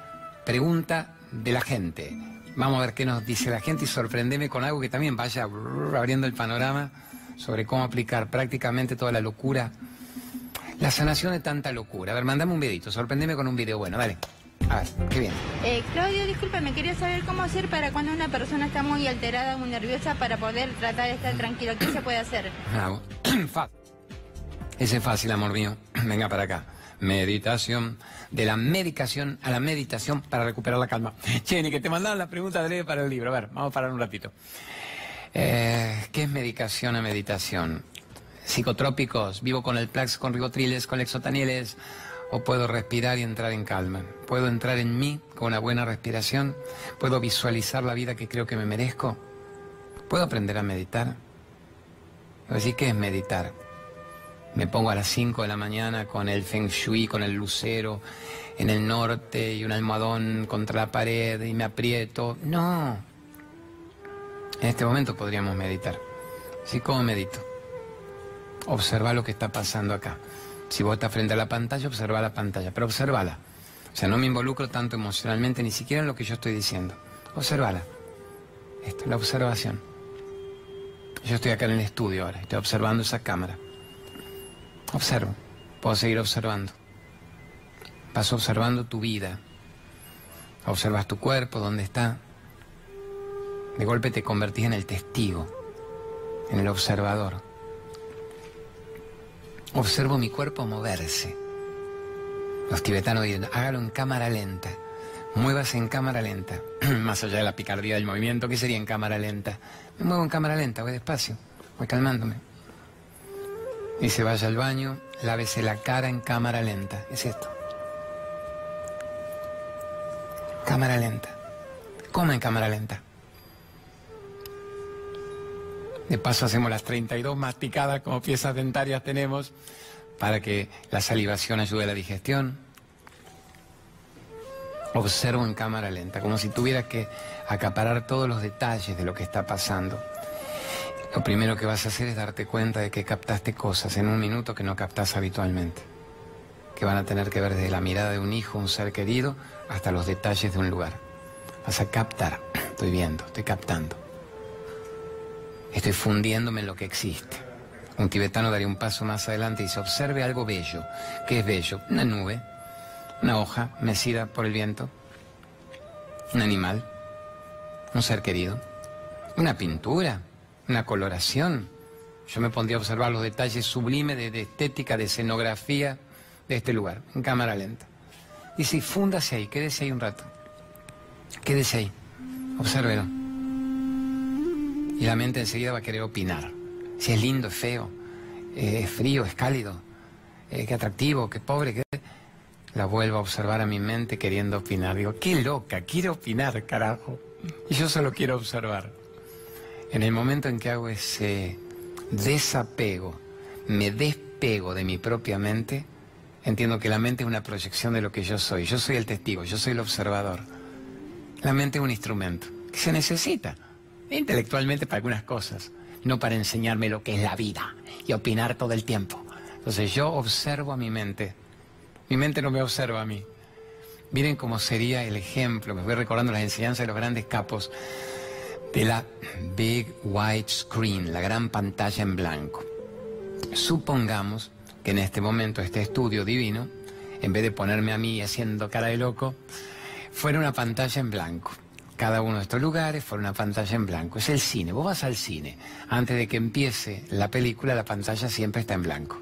pregunta de la gente. Vamos a ver qué nos dice la gente y sorprendeme con algo que también vaya abriendo el panorama sobre cómo aplicar prácticamente toda la locura. La sanación de tanta locura. A ver, mandame un videito, sorprendeme con un video bueno, dale. A ver, qué bien. Eh, Claudio, discúlpame, quería saber cómo hacer para cuando una persona está muy alterada, muy nerviosa, para poder tratar de estar tranquilo. ¿Qué se puede hacer? Ah, *clears throat* fácil. Ese es fácil, amor mío. *clears throat* Venga para acá. Meditación. De la medicación a la meditación para recuperar la calma. *laughs* Jenny, que te mandaban la pregunta de para el libro. A ver, vamos a parar un ratito. Eh, ¿Qué es medicación a meditación? Psicotrópicos, vivo con el Plax, con ribotriles, con lexotanieles, o puedo respirar y entrar en calma. Puedo entrar en mí con una buena respiración. Puedo visualizar la vida que creo que me merezco. Puedo aprender a meditar. Así que es meditar. Me pongo a las 5 de la mañana con el feng shui, con el lucero en el norte y un almohadón contra la pared y me aprieto. No. En este momento podríamos meditar. ¿Sí? ¿Cómo medito? Observa lo que está pasando acá. Si vos estás frente a la pantalla, observa la pantalla, pero observala. O sea, no me involucro tanto emocionalmente ni siquiera en lo que yo estoy diciendo. Observala. Esto, la observación. Yo estoy acá en el estudio ahora, estoy observando esa cámara. Observo, puedo seguir observando. Vas observando tu vida. Observas tu cuerpo, dónde está. De golpe te convertís en el testigo, en el observador. Observo mi cuerpo moverse. Los tibetanos dicen, hágalo en cámara lenta. Muévase en cámara lenta. *clears throat* Más allá de la picardía del movimiento, ¿qué sería en cámara lenta? Me muevo en cámara lenta, voy despacio, voy calmándome. Y se vaya al baño, lávese la cara en cámara lenta. Es esto. Cámara lenta. ¿Cómo en cámara lenta? De paso hacemos las 32 masticadas como piezas dentarias tenemos para que la salivación ayude a la digestión. Observo en cámara lenta, como si tuviera que acaparar todos los detalles de lo que está pasando. Lo primero que vas a hacer es darte cuenta de que captaste cosas en un minuto que no captas habitualmente, que van a tener que ver desde la mirada de un hijo, un ser querido, hasta los detalles de un lugar. Vas a captar, *clears throat* estoy viendo, estoy captando. Estoy fundiéndome en lo que existe. Un tibetano daría un paso más adelante y se observe algo bello. ¿Qué es bello? Una nube, una hoja mecida por el viento, un animal, un ser querido, una pintura, una coloración. Yo me pondría a observar los detalles sublimes de, de estética, de escenografía de este lugar, en cámara lenta. Y si fúndase ahí, quédese ahí un rato. Quédese ahí, obsérvelo. Y la mente enseguida va a querer opinar. Si es lindo, es feo, eh, es frío, es cálido, eh, qué atractivo, qué pobre. La vuelvo a observar a mi mente queriendo opinar. Digo, qué loca, quiero opinar, carajo. Y yo solo quiero observar. En el momento en que hago ese desapego, me despego de mi propia mente, entiendo que la mente es una proyección de lo que yo soy. Yo soy el testigo, yo soy el observador. La mente es un instrumento que se necesita intelectualmente para algunas cosas, no para enseñarme lo que es la vida y opinar todo el tiempo. Entonces yo observo a mi mente, mi mente no me observa a mí. Miren cómo sería el ejemplo, me voy recordando las enseñanzas de los grandes capos, de la Big White Screen, la gran pantalla en blanco. Supongamos que en este momento este estudio divino, en vez de ponerme a mí haciendo cara de loco, fuera una pantalla en blanco. Cada uno de estos lugares fuera una pantalla en blanco. Es el cine. Vos vas al cine. Antes de que empiece la película, la pantalla siempre está en blanco.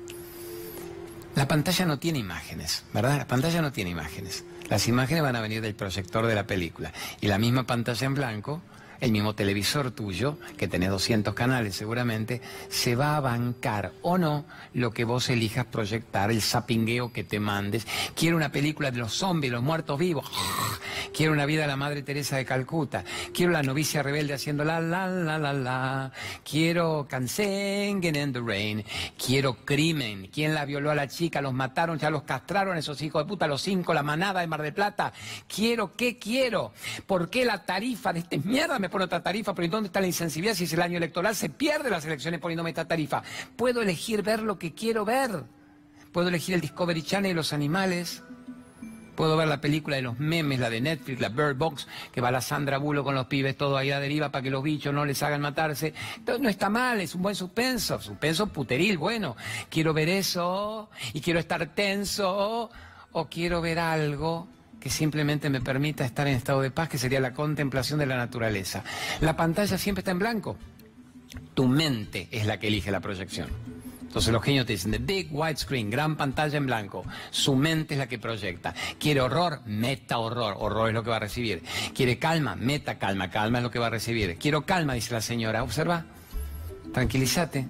La pantalla no tiene imágenes, ¿verdad? La pantalla no tiene imágenes. Las imágenes van a venir del proyector de la película. Y la misma pantalla en blanco el mismo televisor tuyo, que tenés 200 canales seguramente, se va a bancar o no lo que vos elijas proyectar, el sapingueo que te mandes. Quiero una película de los zombies, los muertos vivos. *laughs* Quiero una vida de la Madre Teresa de Calcuta. Quiero la novicia rebelde haciendo la la la la la. Quiero Cansengen in the Rain. Quiero crimen. ¿Quién la violó a la chica? Los mataron, ya los castraron esos hijos de puta, los cinco, la manada de Mar de Plata. Quiero, ¿qué quiero? ¿Por qué la tarifa de este mierda me pone otra tarifa, pero ¿dónde está la insensibilidad si es el año electoral? Se pierde las elecciones poniéndome esta tarifa. Puedo elegir ver lo que quiero ver. Puedo elegir el Discovery Channel y los animales. Puedo ver la película de los memes, la de Netflix, la Bird Box, que va la Sandra Bulo con los pibes todo ahí a deriva para que los bichos no les hagan matarse. No está mal, es un buen suspenso, suspenso puteril, bueno. Quiero ver eso y quiero estar tenso o quiero ver algo que simplemente me permita estar en estado de paz, que sería la contemplación de la naturaleza. La pantalla siempre está en blanco. Tu mente es la que elige la proyección. Entonces los genios te dicen, the big white screen, gran pantalla en blanco. Su mente es la que proyecta. Quiere horror, meta horror. Horror es lo que va a recibir. Quiere calma, meta calma. Calma es lo que va a recibir. Quiero calma, dice la señora. Observa. Tranquilízate.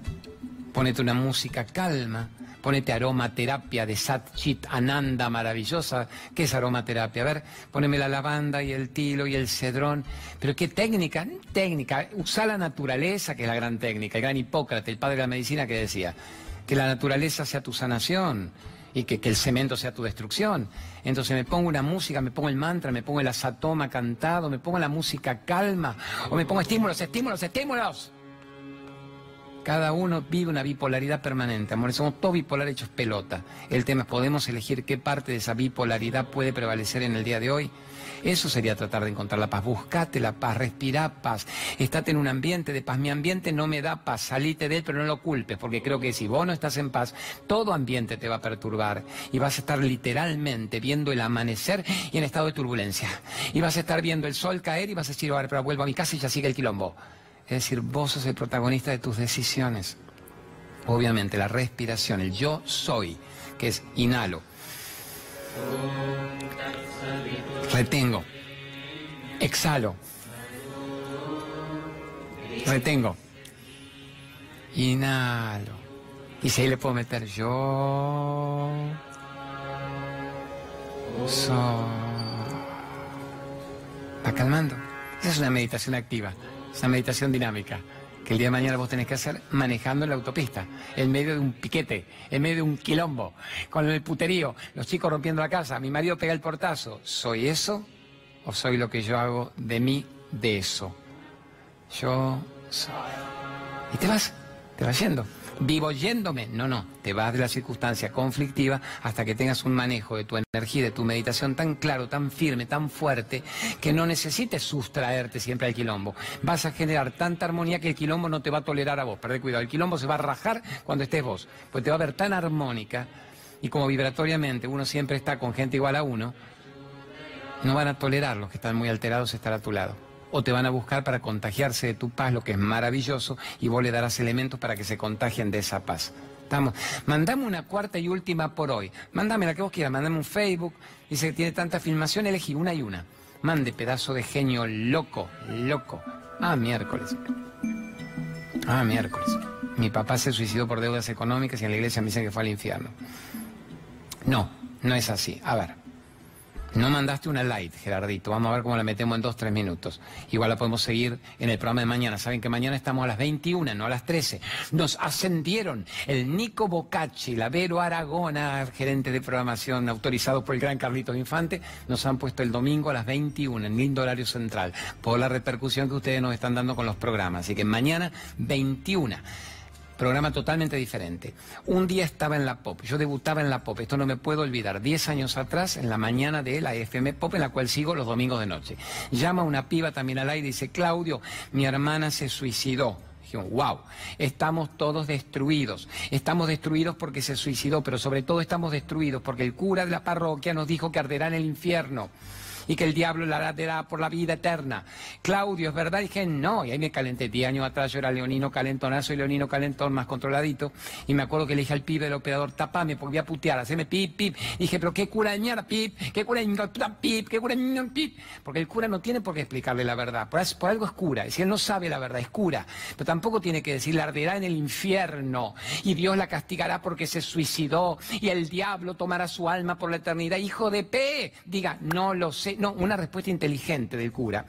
Ponete una música calma ponete aromaterapia de Sat Chit Ananda maravillosa. ¿Qué es aromaterapia? A ver, poneme la lavanda y el tilo y el cedrón. Pero qué técnica, técnica. Usa la naturaleza, que es la gran técnica. El gran Hipócrates, el padre de la medicina, que decía que la naturaleza sea tu sanación y que, que, el cemento sea tu destrucción. Entonces me pongo una música, me pongo el mantra, me pongo el asatoma cantado, me pongo la música calma, o me pongo estímulos, estímulos, estímulos. Cada uno vive una bipolaridad permanente, amor. Somos todos bipolares hechos pelota. El tema es, ¿podemos elegir qué parte de esa bipolaridad puede prevalecer en el día de hoy? Eso sería tratar de encontrar la paz. Buscate la paz, respira paz. Estate en un ambiente de paz. Mi ambiente no me da paz. Salite de él, pero no lo culpes, porque creo que si vos no estás en paz, todo ambiente te va a perturbar. Y vas a estar literalmente viendo el amanecer y en estado de turbulencia. Y vas a estar viendo el sol caer y vas a decir, ahora, pero vuelvo a mi casa y ya sigue el quilombo. Es decir, vos sos el protagonista de tus decisiones. Obviamente, la respiración, el yo soy, que es inhalo. Retengo. Exhalo. Retengo. Inhalo. Y si ahí le puedo meter yo. Soy. Va calmando. Esa es una meditación activa. Esa meditación dinámica que el día de mañana vos tenés que hacer manejando en la autopista, en medio de un piquete, en medio de un quilombo, con el puterío, los chicos rompiendo la casa, mi marido pega el portazo. ¿Soy eso o soy lo que yo hago de mí de eso? Yo soy. Y te vas, te vas yendo. Vivo yéndome. No, no, te vas de la circunstancia conflictiva hasta que tengas un manejo de tu energía, de tu meditación tan claro, tan firme, tan fuerte, que no necesites sustraerte siempre al quilombo. Vas a generar tanta armonía que el quilombo no te va a tolerar a vos. Perdé cuidado, el quilombo se va a rajar cuando estés vos, pues te va a ver tan armónica y como vibratoriamente uno siempre está con gente igual a uno, no van a tolerar los que están muy alterados estar a tu lado o te van a buscar para contagiarse de tu paz, lo que es maravilloso, y vos le darás elementos para que se contagien de esa paz. Estamos. Mandame una cuarta y última por hoy. Mándame la que vos quieras, mandame un Facebook. Dice que tiene tanta filmación, elegí una y una. Mande pedazo de genio loco, loco. Ah, miércoles. Ah, miércoles. Mi papá se suicidó por deudas económicas y en la iglesia me dicen que fue al infierno. No, no es así. A ver. No mandaste una light, Gerardito. Vamos a ver cómo la metemos en dos, tres minutos. Igual la podemos seguir en el programa de mañana. Saben que mañana estamos a las 21, no a las 13. Nos ascendieron el Nico Bocacci, la Vero Aragona, gerente de programación autorizado por el gran Carlitos Infante. Nos han puesto el domingo a las 21 en lindo horario central por la repercusión que ustedes nos están dando con los programas. Así que mañana 21 programa totalmente diferente. Un día estaba en la pop, yo debutaba en la pop, esto no me puedo olvidar, Diez años atrás, en la mañana de la FM Pop, en la cual sigo los domingos de noche. Llama una piba también al aire y dice, Claudio, mi hermana se suicidó. Wow, estamos todos destruidos. Estamos destruidos porque se suicidó, pero sobre todo estamos destruidos porque el cura de la parroquia nos dijo que arderá en el infierno y que el diablo la dará por la vida eterna. Claudio, ¿es verdad? dije, no, y ahí me calenté. Diez años atrás yo era leonino calentonazo y leonino calentón más controladito. Y me acuerdo que le dije al pibe del operador, tapame porque voy a putear, haceme pip, pip. Y dije, pero qué cura de mierda, pip, qué cura de pip, qué cura de pip. Porque el cura no tiene por qué explicarle la verdad. Por, por algo es cura. Es decir, él no sabe la verdad, es cura. Pero tampoco tiene que decir, la arderá en el infierno. Y Dios la castigará porque se suicidó. Y el diablo tomará su alma por la eternidad. Hijo de P. Diga, no lo sé no, una respuesta inteligente del cura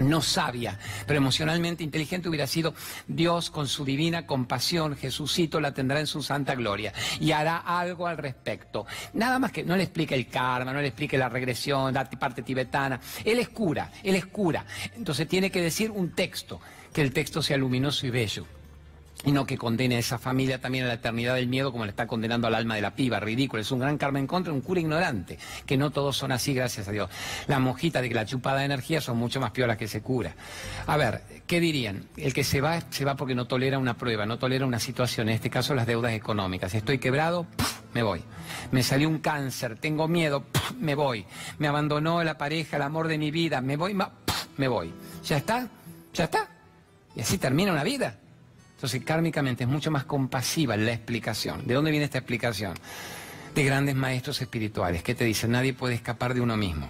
no sabia, pero emocionalmente inteligente hubiera sido Dios con su divina compasión, Jesucito la tendrá en su santa gloria y hará algo al respecto. Nada más que no le explique el karma, no le explique la regresión, la parte tibetana. Él es cura, él es cura. Entonces tiene que decir un texto, que el texto sea luminoso y bello y no que condene a esa familia también a la eternidad del miedo como le está condenando al alma de la piba, ridículo, es un gran karma en contra, un cura ignorante, que no todos son así, gracias a Dios. La mojita de que la chupada de energía son mucho más piolas que ese cura. A ver, ¿qué dirían? El que se va, se va porque no tolera una prueba, no tolera una situación, en este caso las deudas económicas. Estoy quebrado, me voy. Me salió un cáncer, tengo miedo, me voy. Me abandonó la pareja, el amor de mi vida, me voy, me voy. ¿Ya está? ¿Ya está? Y así termina una vida. Entonces, kármicamente es mucho más compasiva la explicación. ¿De dónde viene esta explicación? De grandes maestros espirituales que te dicen, nadie puede escapar de uno mismo.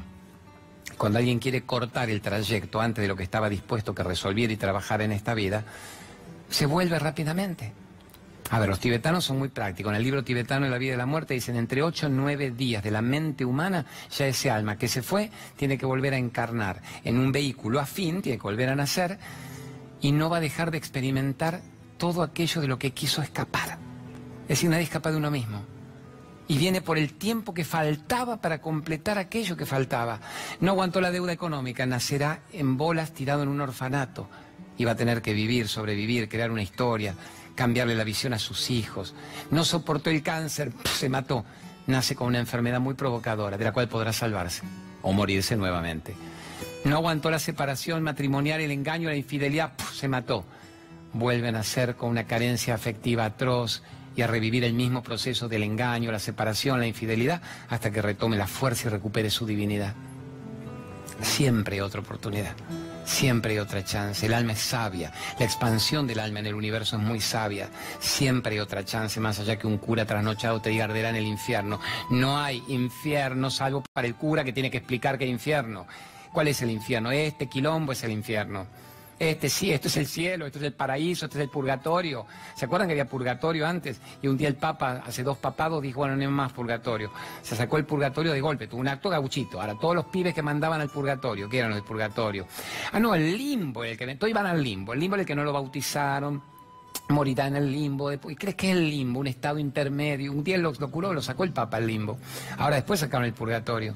Cuando alguien quiere cortar el trayecto antes de lo que estaba dispuesto que resolviera y trabajar en esta vida, se vuelve rápidamente. A ver, los tibetanos son muy prácticos. En el libro tibetano de la vida y la muerte dicen entre 8 y 9 días de la mente humana, ya ese alma que se fue tiene que volver a encarnar en un vehículo afín, tiene que volver a nacer y no va a dejar de experimentar todo aquello de lo que quiso escapar. Es decir, nadie escapa de uno mismo. Y viene por el tiempo que faltaba para completar aquello que faltaba. No aguantó la deuda económica, nacerá en bolas tirado en un orfanato. Va a tener que vivir, sobrevivir, crear una historia, cambiarle la visión a sus hijos. No soportó el cáncer, se mató. Nace con una enfermedad muy provocadora, de la cual podrá salvarse o morirse nuevamente. No aguantó la separación matrimonial, el engaño, la infidelidad, se mató vuelven a ser con una carencia afectiva atroz y a revivir el mismo proceso del engaño, la separación, la infidelidad, hasta que retome la fuerza y recupere su divinidad. Siempre hay otra oportunidad, siempre hay otra chance. El alma es sabia, la expansión del alma en el universo es muy sabia. Siempre hay otra chance, más allá que un cura trasnochado te diga arderá en el infierno. No hay infierno salvo para el cura que tiene que explicar hay infierno. ¿Cuál es el infierno? Este quilombo es el infierno este sí, esto es el cielo, esto es el paraíso, esto es el purgatorio. ¿Se acuerdan que había purgatorio antes? Y un día el Papa, hace dos papados, dijo, bueno, no hay más purgatorio. Se sacó el purgatorio de golpe, tuvo un acto gauchito. Ahora, todos los pibes que mandaban al purgatorio, ¿qué eran los del purgatorio? Ah, no, el limbo, el que todos iban al limbo. El limbo el que no lo bautizaron, morirá en el limbo. ¿Y crees que es el limbo? Un estado intermedio. Un día lo, lo curó, lo sacó el Papa el limbo. Ahora después sacaron el purgatorio.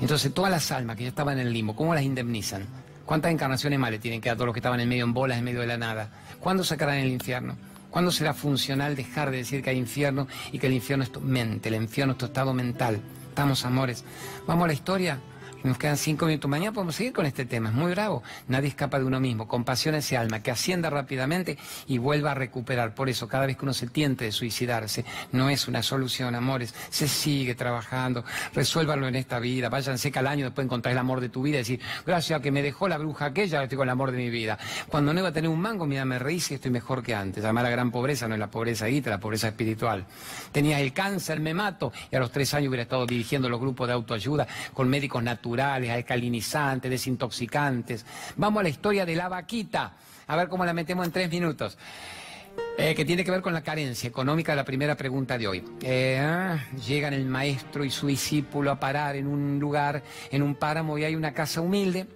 Entonces todas las almas que ya estaban en el limbo, ¿cómo las indemnizan? ¿Cuántas encarnaciones más le tienen que dar a todos los que estaban en medio en bolas, en medio de la nada? ¿Cuándo sacarán el infierno? ¿Cuándo será funcional dejar de decir que hay infierno y que el infierno es tu mente, el infierno es tu estado mental? Estamos, amores. Vamos a la historia. Nos quedan cinco minutos. Mañana podemos seguir con este tema. Es muy bravo. Nadie escapa de uno mismo. Compasión ese alma, que ascienda rápidamente y vuelva a recuperar. Por eso, cada vez que uno se tiente de suicidarse, no es una solución, amores. Se sigue trabajando. Resuélvanlo en esta vida. Váyanse al año después encontrar el amor de tu vida y decir, gracias a que me dejó la bruja aquella, estoy con el amor de mi vida. Cuando no iba a tener un mango, mira, me reí y estoy mejor que antes. Además, la gran pobreza no es la pobreza guita, la pobreza espiritual. Tenías el cáncer, me mato. Y a los tres años hubiera estado dirigiendo los grupos de autoayuda con médicos naturales naturales, alcalinizantes, desintoxicantes. Vamos a la historia de la vaquita, a ver cómo la metemos en tres minutos. Eh, que tiene que ver con la carencia económica de la primera pregunta de hoy. Eh, ah, llegan el maestro y su discípulo a parar en un lugar, en un páramo, y hay una casa humilde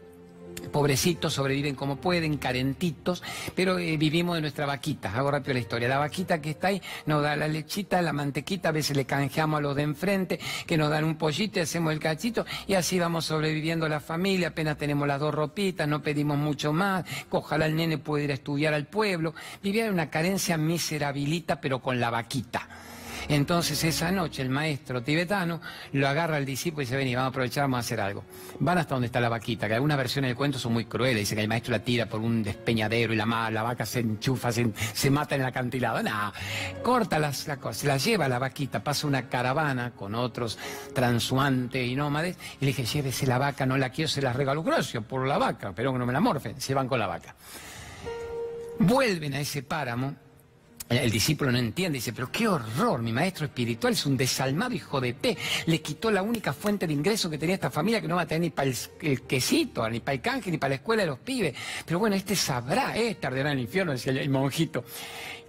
pobrecitos, sobreviven como pueden, carentitos, pero eh, vivimos de nuestra vaquita. Hago rápido la historia. La vaquita que está ahí nos da la lechita, la mantequita, a veces le canjeamos a los de enfrente, que nos dan un pollito y hacemos el cachito, y así vamos sobreviviendo la familia, apenas tenemos las dos ropitas, no pedimos mucho más, ojalá el nene pueda ir a estudiar al pueblo. Vivía en una carencia miserabilita, pero con la vaquita. Entonces esa noche el maestro tibetano lo agarra al discípulo y dice, vení, vamos a aprovechar, vamos a hacer algo. Van hasta donde está la vaquita, que algunas versiones del cuento son muy crueles, dice que el maestro la tira por un despeñadero y la, la vaca se enchufa, se, mata en el acantilado. No, corta las, la cosa, la lleva la vaquita, pasa una caravana con otros transuantes y nómades y le dije, llévese la vaca, no la quiero, se la regalo gracias por la vaca, pero no me la morfen, se van con la vaca. Vuelven a ese páramo el discípulo no entiende, dice, pero qué horror, mi maestro espiritual es un desalmado hijo de P. Le quitó la única fuente de ingreso que tenía esta familia, que no va a tener ni para el, quesito, ni para el canje, ni para la escuela de los pibes. Pero bueno, este sabrá, eh, tardará en el infierno, decía el monjito.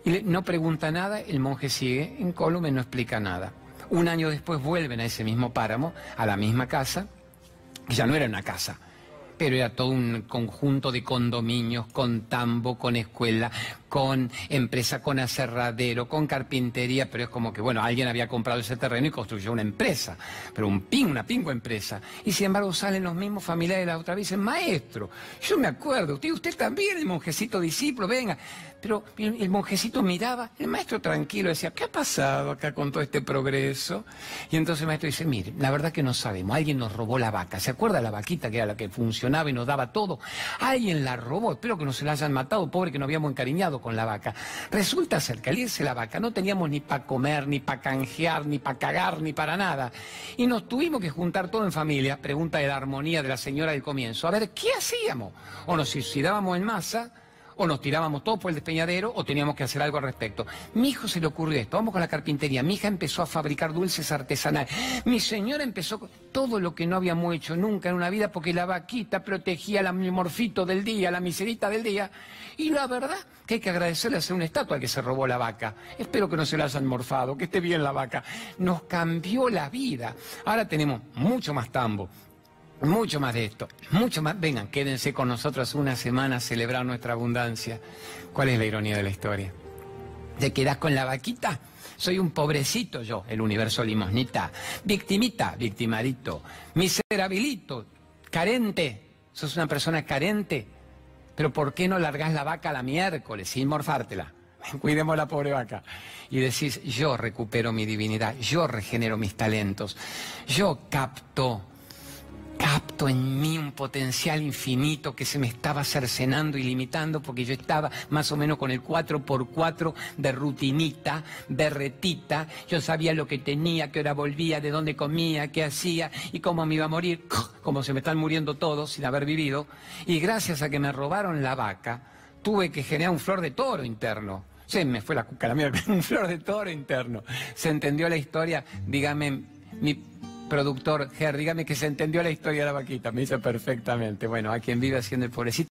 Y no pregunta nada, el monje sigue en y no explica nada. Un año después vuelven a ese mismo páramo, a la misma casa, que ya no era una casa, pero era todo un conjunto de condominios, con tambo, con escuela, con empresa, con aserradero, con carpintería, pero es como que, bueno, alguien había comprado ese terreno y construyó una empresa, pero un ping, una pingo empresa. Y sin embargo salen los mismos familiares la otra vez y dicen, maestro, yo me acuerdo, usted, usted también, el monjecito discípulo, venga. Pero el, monjecito miraba, el maestro tranquilo decía, ¿qué ha pasado acá con todo este progreso? Y entonces el maestro dice, mire, la verdad que no sabemos, alguien nos robó la vaca, ¿se acuerda la vaquita que era la que funcionaba y nos daba todo? Alguien la robó, espero que no se la hayan matado, pobre que no habíamos encariñado con la vaca. Resulta ser que al la vaca no teníamos ni para comer, ni para canjear, ni para cagar, ni para nada. Y nos tuvimos que juntar todo en familia, pregunta de la armonía de la señora del comienzo, a ver qué hacíamos. O nos suicidábamos en masa, o nos tirábamos todos por el despeñadero o teníamos que hacer algo al respecto. Mi hijo se le ocurrió esto, vamos con la carpintería. Mi hija empezó a fabricar dulces artesanales. Mi señora empezó todo lo que no habíamos hecho nunca en una vida porque la vaquita protegía el morfito del día, la miserita del día. Y la verdad que hay que agradecerle a hacer una estatua que se robó la vaca. Espero que no se la hayan morfado, que esté bien la vaca. Nos cambió la vida. Ahora tenemos mucho más tambo, mucho más de esto, mucho más. Vengan, quédense con nosotros una semana a celebrar nuestra abundancia. ¿Cuál es la ironía de la historia? ¿Te quedás con la vaquita? Soy un pobrecito yo, el universo limosnita. Victimita, victimarito. Miserabilito, carente. Sos una persona carente. Pero ¿por qué no largás la vaca la miércoles sin morfártela? *laughs* Cuidemos la pobre vaca. Y decís, yo recupero mi divinidad, yo regenero mis talentos, yo capto capto en mí un potencial infinito que se me estaba cercenando y limitando porque yo estaba más o menos con el 4x4 de rutinita, de retita. Yo sabía lo que tenía, qué hora volvía, de dónde comía, qué hacía y cómo me iba a morir, *laughs* como se me están muriendo todos sin haber vivido. Y gracias a que me robaron la vaca, tuve que generar un flor de toro interno. Se me fue la cuca la mierda, un flor de toro interno. ¿Se entendió la historia? Dígame, mi productor Ger, dígame que se entendió la historia de la vaquita, me hizo perfectamente. Bueno, a quien vive haciendo el pobrecito.